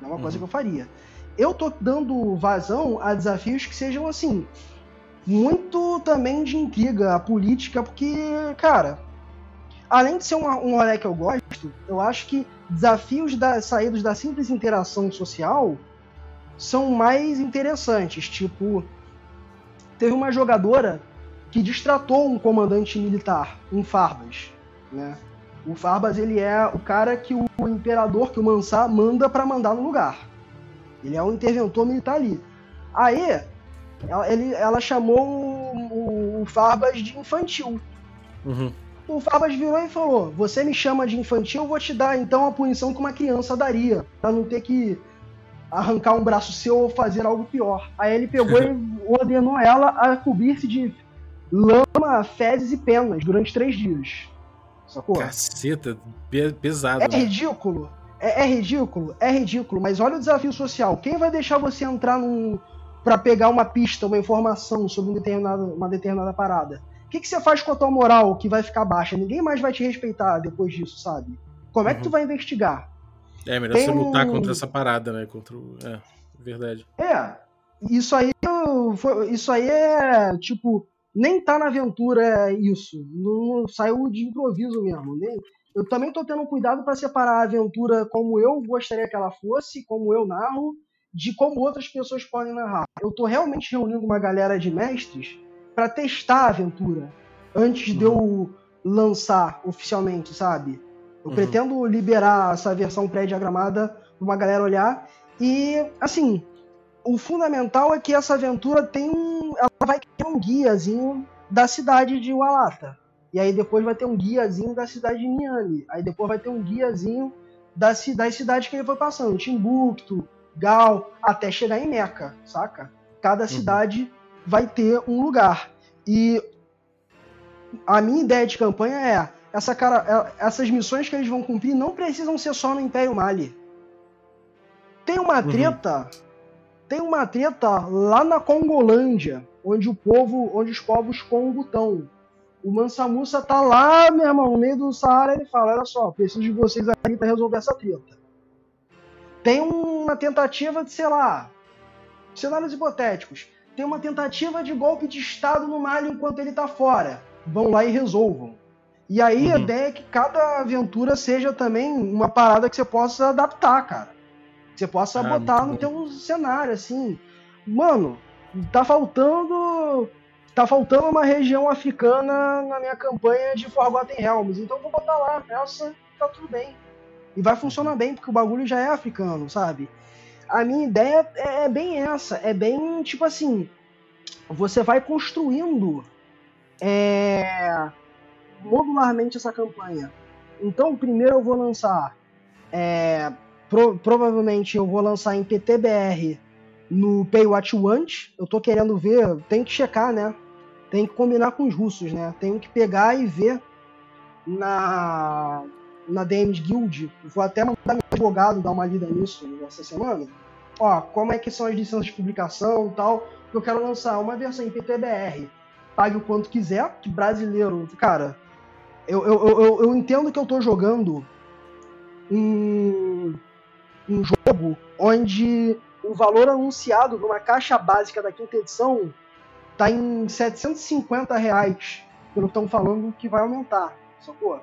É uma coisa Uhum. que eu faria. Eu tô dando vazão a desafios que sejam assim. Muito também de intriga política, porque, cara, além de ser uma, um rolê que eu gosto, eu acho que desafios da, saídos da simples interação social são mais interessantes. Tipo, teve uma jogadora que distratou um comandante militar em Farbas, né? O Farbas ele é o cara que o imperador, que o Mansá manda pra mandar no lugar. Ele é um interventor militar ali. Aí, ela, ele- ela chamou o, o- o Farbas de infantil. Uhum. O Farbas virou e falou: Você me chama de infantil, eu vou te dar então a punição que uma criança daria, pra não ter que arrancar um braço seu ou fazer algo pior. Aí ele pegou e ordenou ela a cobrir-se de lama, fezes e penas durante três dias. Sacou? Caceta, pe- pesado. É né? ridículo. É, é ridículo, é ridículo, mas olha o desafio social. Quem vai deixar você entrar num. Pra pegar uma pista, uma informação sobre um determinado, uma determinada parada? O que, que você faz com a tua moral que vai ficar baixa? Ninguém mais vai te respeitar depois disso, sabe? Como é que tu Uhum. vai investigar? É melhor Tem você lutar um- contra essa parada, né? Contra o. É, verdade. É, isso aí, isso aí é tipo, nem tá na aventura isso, não saiu de improviso mesmo. Nem, eu também tô tendo cuidado para separar a aventura como eu gostaria que ela fosse, como eu narro, de como outras pessoas podem narrar. Eu tô realmente reunindo uma galera de mestres para testar a aventura antes de eu lançar oficialmente, sabe? Eu Uhum. pretendo liberar essa versão pré-diagramada pra uma galera olhar e, assim, o fundamental é que essa aventura tem um. Ela vai ter um guiazinho da cidade de Walata. E aí depois vai ter um guiazinho da cidade de Miami. Aí depois vai ter um guiazinho da, ci- das cidades que ele foi passando. Timbuktu, Gal, até chegar em Meca, saca? Cada cidade vai ter um lugar. E a minha ideia de campanha é. Essa cara, é- essas missões que eles vão cumprir não precisam ser só no Império Mali. Tem uma Uhum. treta tem uma treta lá na Congolândia, onde o povo, onde os povos estão. O Mansa Musa tá lá, meu irmão, no meio do Saara, ele fala, olha só, preciso de vocês aqui para resolver essa treta. Tem uma tentativa de, sei lá, cenários hipotéticos. Tem uma tentativa de golpe de Estado no Mali enquanto ele tá fora. Vão lá e resolvam. E aí a Uhum. ideia é que cada aventura seja também uma parada que você possa adaptar, cara. Que você possa Ah, botar no teu cenário, assim. Mano, tá faltando. Tá faltando uma região africana na minha campanha de Forgotten Realms. Então eu vou botar lá, essa tá tudo bem. E vai funcionar bem, porque o bagulho já é africano, sabe? A minha ideia é é bem essa. É bem tipo assim. Você vai construindo é, modularmente essa campanha. Então, primeiro eu vou lançar. é, pro- provavelmente eu vou lançar em PTBR no Pay What You Want. Eu tô querendo ver, tem que checar, né? Tem que combinar com os russos, né? Tenho que pegar e ver na na DMs Guild. Vou até mandar meu advogado dar uma lida nisso essa semana. Ó, como é que são as licenças de publicação e tal. Eu quero lançar uma versão em PTBR. Pague o quanto quiser, que brasileiro, cara. Eu, eu, eu, eu entendo que eu tô jogando um, um jogo onde o valor anunciado numa caixa básica da quinta edição tá em 750 reais. Pelo que estão falando que vai aumentar, sacou?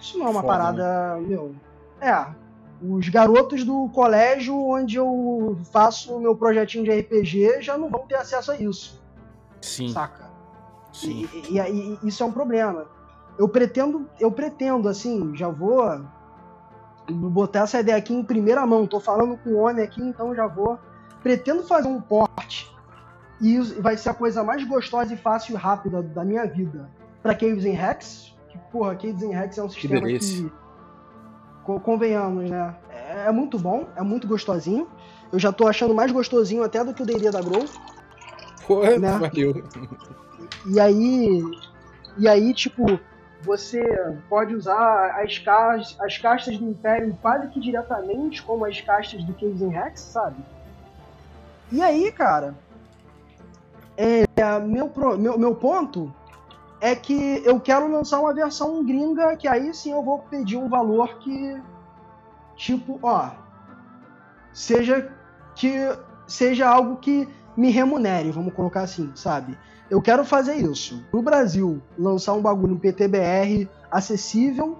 Isso não é uma Foda, parada, meu. É. Os garotos do colégio onde eu faço o meu projetinho de RPG já não vão ter acesso a isso, Sim, saca? sim. E, e isso é um problema. Eu pretendo, eu pretendo, assim, já vou botar essa ideia aqui em primeira mão. Tô falando com o Oni aqui, então já vou. Pretendo fazer um porte. E vai ser a coisa mais gostosa e fácil e rápida da minha vida. Pra Caves and Rex. Que, porra, Caves and Rex é um sistema que. co- convenhamos, né? É, é muito bom, é muito gostosinho. Eu já tô achando mais gostosinho até do que o D&D da Grow. Pô, Né? valeu. E aí, e aí, tipo, você pode usar as, cas as castas do Império quase que diretamente como as castas do Caves and Rex, sabe? E aí, cara, é, meu, pro- meu, meu ponto é que eu quero lançar uma versão gringa que aí sim eu vou pedir um valor que, tipo, ó, seja que seja algo que me remunere, vamos colocar assim, sabe? Eu quero fazer isso. Pro Brasil, lançar um bagulho PTBR acessível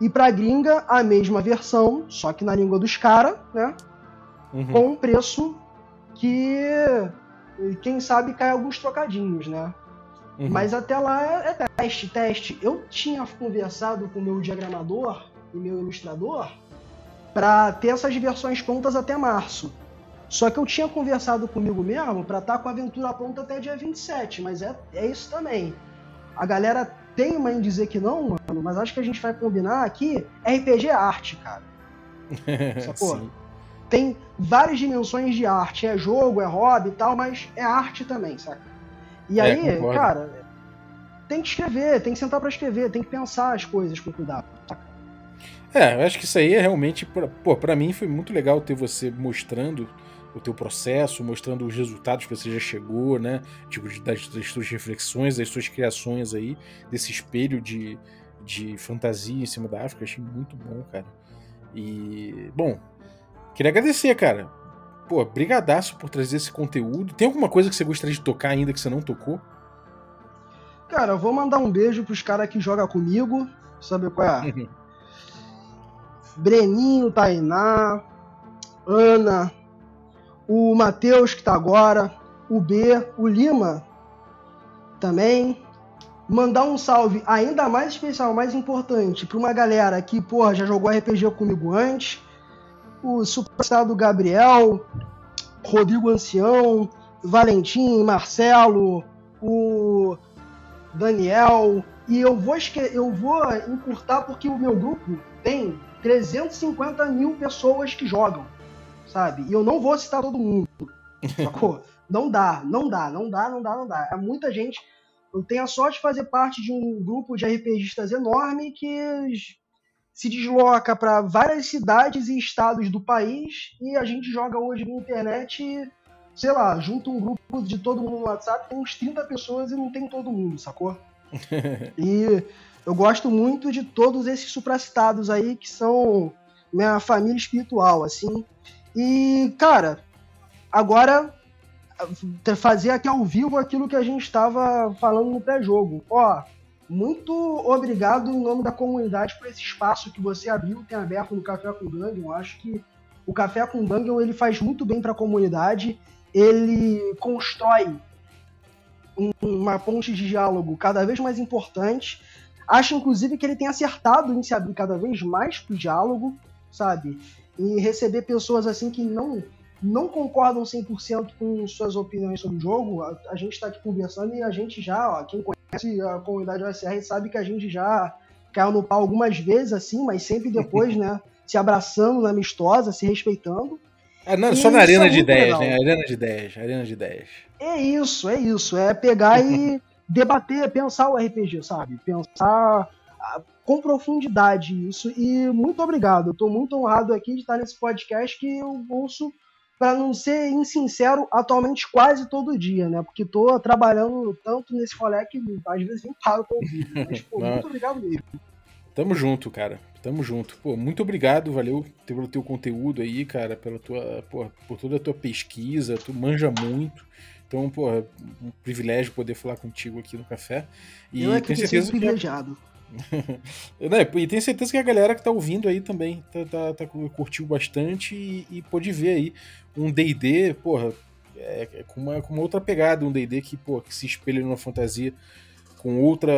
e pra gringa a mesma versão, só que na língua dos caras, né? Uhum. com um preço que, quem sabe, cai alguns trocadinhos, né? Uhum. Mas até lá é, é teste, teste. Eu tinha conversado com o meu diagramador e meu ilustrador para ter essas versões prontas até março. Só que eu tinha conversado comigo mesmo para estar com a aventura pronta até dia 27, mas é, é isso também. A galera teima em dizer que não, mano, mas acho que a gente vai combinar aqui. RPG é arte, cara. Sacou? Tem várias dimensões de arte. É jogo, é hobby e tal, mas é arte também, saca? E É, aí, cara, tem que escrever, tem que sentar pra escrever, tem que pensar as coisas com cuidado. É, eu acho que isso aí é realmente. Pô, pra mim foi muito legal ter você mostrando o teu processo, mostrando os resultados que você já chegou, né? Tipo, de- das, das suas reflexões, das suas criações aí, desse espelho de, de fantasia em cima da África. Achei muito bom, cara. E, bom, queria agradecer, cara. Pô, brigadaço por trazer esse conteúdo. Tem alguma coisa que você gostaria de tocar ainda que você não tocou? Cara, eu vou mandar um beijo pros caras que jogam comigo. Sabe qual é? Breninho, Tainá, Ana, o Matheus que tá agora, o B, o Lima também. Mandar um salve ainda mais especial, mais importante, pra uma galera que, porra, já jogou RPG comigo antes. O superstar do Gabriel, Rodrigo Ancião, Valentim, Marcelo, o Daniel. E eu vou, esque- eu vou encurtar porque o meu grupo tem 350 mil pessoas que jogam, sabe? E eu não vou citar todo mundo, sacou? Não dá, não dá, não dá, não dá, não dá. É muita gente. Eu tenho a sorte de fazer parte de um grupo de RPGistas enorme que se desloca para várias cidades e estados do país e a gente joga hoje na internet, sei lá, junta um grupo de todo mundo no WhatsApp, tem uns 30 pessoas e não tem todo mundo, sacou? E eu gosto muito de todos esses supracitados aí que são minha família espiritual, assim. E, cara, agora fazer aqui ao vivo aquilo que a gente estava falando no pré-jogo. Ó, muito obrigado em nome da comunidade por esse espaço que você abriu, tem aberto no Café com Dungeon. Acho que o Café com Dungeon ele faz muito bem para a comunidade. Ele constrói um- uma ponte de diálogo cada vez mais importante. Acho, inclusive, que ele tem acertado em se abrir cada vez mais pro diálogo, sabe? E receber pessoas assim que não não concordam 100% com suas opiniões sobre o jogo. A, a gente tá aqui conversando e a gente já, ó, quem conhece a comunidade OSR sabe que a gente já caiu no pau algumas vezes, assim, mas sempre depois, né? Se abraçando na amistosa, se respeitando. Ah, não, só na arena é de ideias, legal. né? Arena de ideias, arena de ideias. É isso, é isso. É pegar e debater, pensar o RPG, sabe? Pensar com profundidade isso. E muito obrigado. Eu tô muito honrado aqui de estar nesse podcast que eu ouço, para não ser insincero, atualmente quase todo dia, né? Porque tô trabalhando tanto nesse rolê que às vezes nem paro pra ouvir. Mas, pô, muito obrigado mesmo. Tamo junto, cara. Tamo junto. Pô, muito obrigado, valeu pelo teu conteúdo aí, cara, pela tua, porra, por toda a tua pesquisa, tu manja muito. Então, pô, é um privilégio poder falar contigo aqui no café. E eu é que tenho certeza que privilegiado. Né, E tenho certeza que a galera que tá ouvindo aí também tá, tá- tá- curtiu bastante e, e pôde ver aí um DD, porra, é, é com, uma, com uma outra pegada, um DD que, que se espelha numa fantasia com outra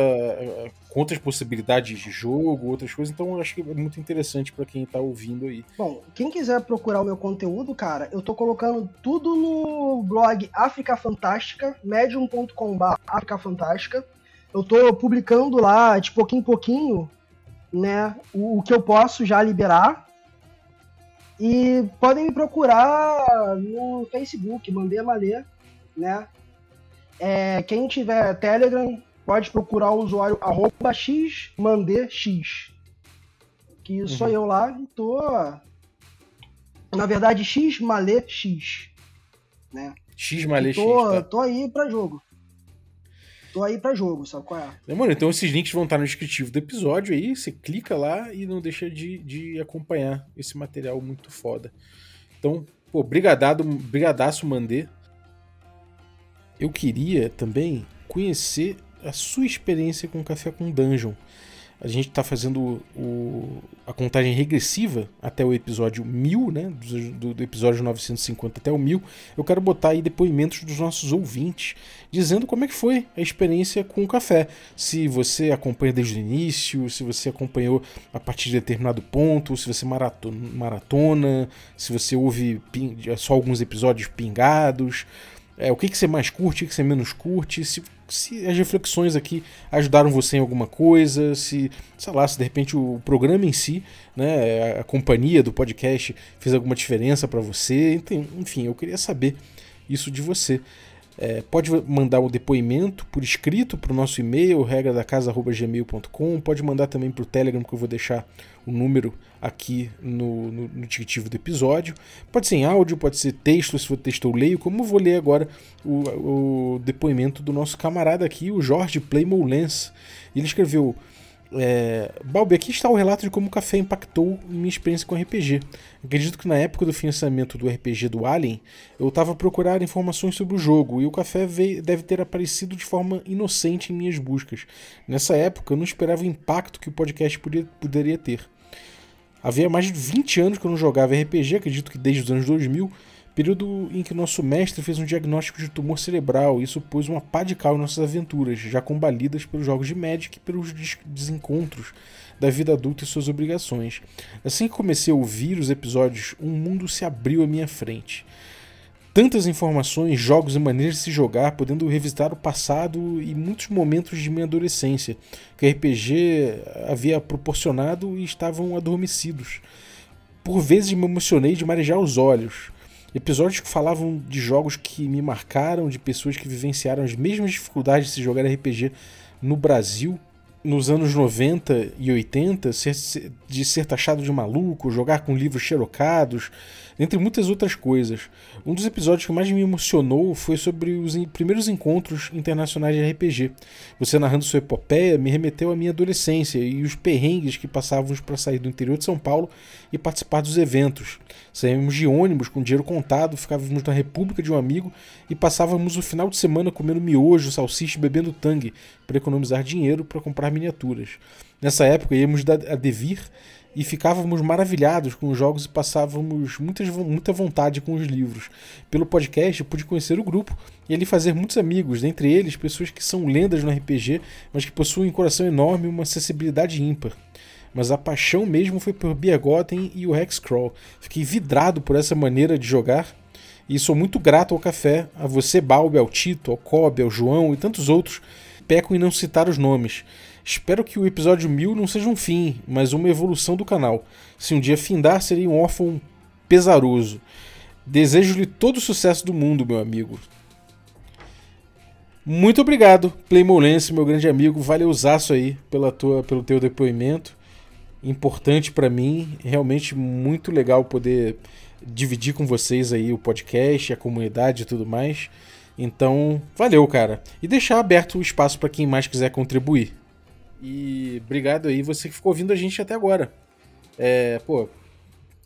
com outras possibilidades de jogo, outras coisas. Então acho que é muito interessante pra quem tá ouvindo aí. Bom, quem quiser procurar o meu conteúdo, cara, eu tô colocando tudo no blog África Fantástica, medium.com.br África Fantástica. Eu tô publicando lá, de pouquinho em pouquinho, né, o, o que eu posso já liberar. E podem me procurar no Facebook, Mandei Malê, né? É, quem tiver Telegram, pode procurar o usuário arroba xmandex. Que sou Uhum. eu lá e tô. Na verdade, X Malê X. né? X malê X, tô, tá? tô aí pra jogo. Tô aí pra jogo, sabe qual é? Mano, então esses links vão estar no descritivo do episódio aí, você clica lá e não deixa de, de acompanhar esse material muito foda. Então, pô, brigadado, brigadaço, Mandê. Eu queria também conhecer a sua experiência com Café com Dungeon. A gente está fazendo o, a contagem regressiva até o episódio 1000, né? Do, do, episódio 950 até o 1000. Eu quero botar aí depoimentos dos nossos ouvintes, dizendo como é que foi a experiência com o café. Se você acompanha desde o início, se você acompanhou a partir de determinado ponto, se você maratona, maratona se você ouve só alguns episódios pingados. É, o que, que você mais curte, o que, você menos curte, se, se as reflexões aqui ajudaram você em alguma coisa, se, sei lá, se de repente o programa em si, né, a companhia do podcast fez alguma diferença para você, enfim, eu queria saber isso de você. É, pode mandar o depoimento por escrito para o nosso e-mail, regra da casa.gmail.com. Pode mandar também para o Telegram, que eu vou deixar o número aqui no, no, no descritivo do episódio. Pode ser em áudio, pode ser texto, se for texto eu leio, como eu vou ler agora o, o depoimento do nosso camarada aqui, o Jorge Playmolens. Ele escreveu é, Balbi, aqui está o relato de como o café impactou minha experiência com RPG. Acredito que na época do financiamento do RPG do Alien, eu estava a procurar informações sobre o jogo e o café veio, deve ter aparecido de forma inocente em minhas buscas. Nessa época, eu não esperava o impacto que o podcast podia, poderia ter. Havia mais de 20 anos que eu não jogava RPG, acredito que desde os anos 2000, Período em que nosso mestre fez um diagnóstico de tumor cerebral e isso pôs uma pá de cal em nossas aventuras, já combalidas pelos jogos de Magic e pelos desencontros da vida adulta e suas obrigações. Assim que comecei a ouvir os episódios, um mundo se abriu à minha frente. Tantas informações, jogos e maneiras de se jogar, podendo revisitar o passado e muitos momentos de minha adolescência, que RPG havia proporcionado e estavam adormecidos. Por vezes me emocionei de marejar os olhos Episódios que falavam de jogos que me marcaram, de pessoas que vivenciaram as mesmas dificuldades de se jogar RPG no Brasil nos anos 90 e 80, de ser taxado de maluco, jogar com livros xerocados, entre muitas outras coisas. Um dos episódios que mais me emocionou foi sobre os primeiros encontros internacionais de RPG. Você narrando sua epopeia me remeteu à minha adolescência e os perrengues que passávamos para sair do interior de São Paulo e participar dos eventos. Saímos de ônibus com dinheiro contado, ficávamos na república de um amigo e passávamos o final de semana comendo miojo, salsicha e bebendo tangue para economizar dinheiro para comprar miniaturas. Nessa época íamos a Devir e ficávamos maravilhados com os jogos e passávamos muitas, muita vontade com os livros. Pelo podcast pude conhecer o grupo e ali fazer muitos amigos, dentre eles pessoas que são lendas no RPG, mas que possuem um coração enorme e uma acessibilidade ímpar. Mas a paixão mesmo foi por Biergotten e o Hexcrawl. Fiquei vidrado por essa maneira de jogar e sou muito grato ao café, a você, Balbi, ao Tito, ao Kobe, ao João e tantos outros. Peco em não citar os nomes. Espero que o episódio 1000 não seja um fim, mas uma evolução do canal. Se um dia findar, seria um órfão pesaroso. Desejo-lhe todo o sucesso do mundo, meu amigo. Muito obrigado, Playmolense, meu grande amigo. Valeuzaço aí pela tua, pelo teu depoimento. Importante para mim, realmente muito legal poder dividir com vocês aí o podcast, a comunidade e tudo mais. Então, valeu, cara. E deixar aberto o espaço para quem mais quiser contribuir. E obrigado aí, você que ficou ouvindo a gente até agora. É, pô,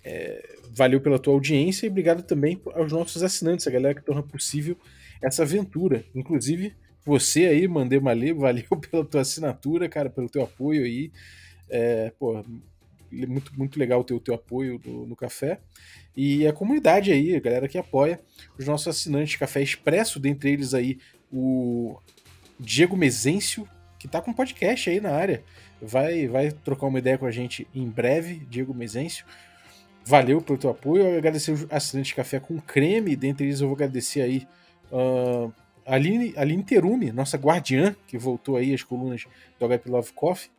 é, valeu pela tua audiência e obrigado também aos nossos assinantes, a galera que torna possível essa aventura. Inclusive, você aí, Mandei Malê, valeu pela tua assinatura, cara, pelo teu apoio aí. É, pô, muito, muito legal ter o teu apoio no, no, café. E a comunidade aí, a galera que apoia, os nossos assinantes Café Expresso, dentre eles aí o Diego Mezencio, que tá com podcast aí na área. Vai, vai trocar uma ideia com a gente em breve, Diego Mezencio. Valeu pelo teu apoio. Eu agradecer os assinantes de café com creme. Dentre eles, eu vou agradecer aí uh, a Aline, Aline Terumi, nossa guardiã, que voltou aí as colunas do HP Love Coffee.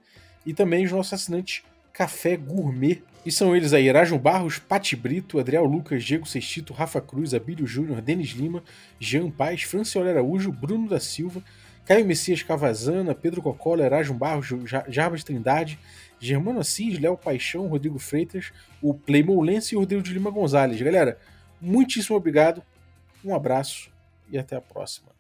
E também os nossos assinantes Café Gourmet. E são eles aí, Erasmo Barros, Pati Brito, Adriel Lucas, Diego Sextito, Rafa Cruz, Abílio Júnior, Denis Lima, Jean Paz, Francioli Araújo, Bruno da Silva, Caio Messias Cavazana, Pedro Cocola, Erasmo Barros, Jarbas Trindade, Germano Assis, Léo Paixão, Rodrigo Freitas, o Playmoulense e o Rodrigo de Lima Gonzalez. Galera, muitíssimo obrigado. Um abraço e até a próxima.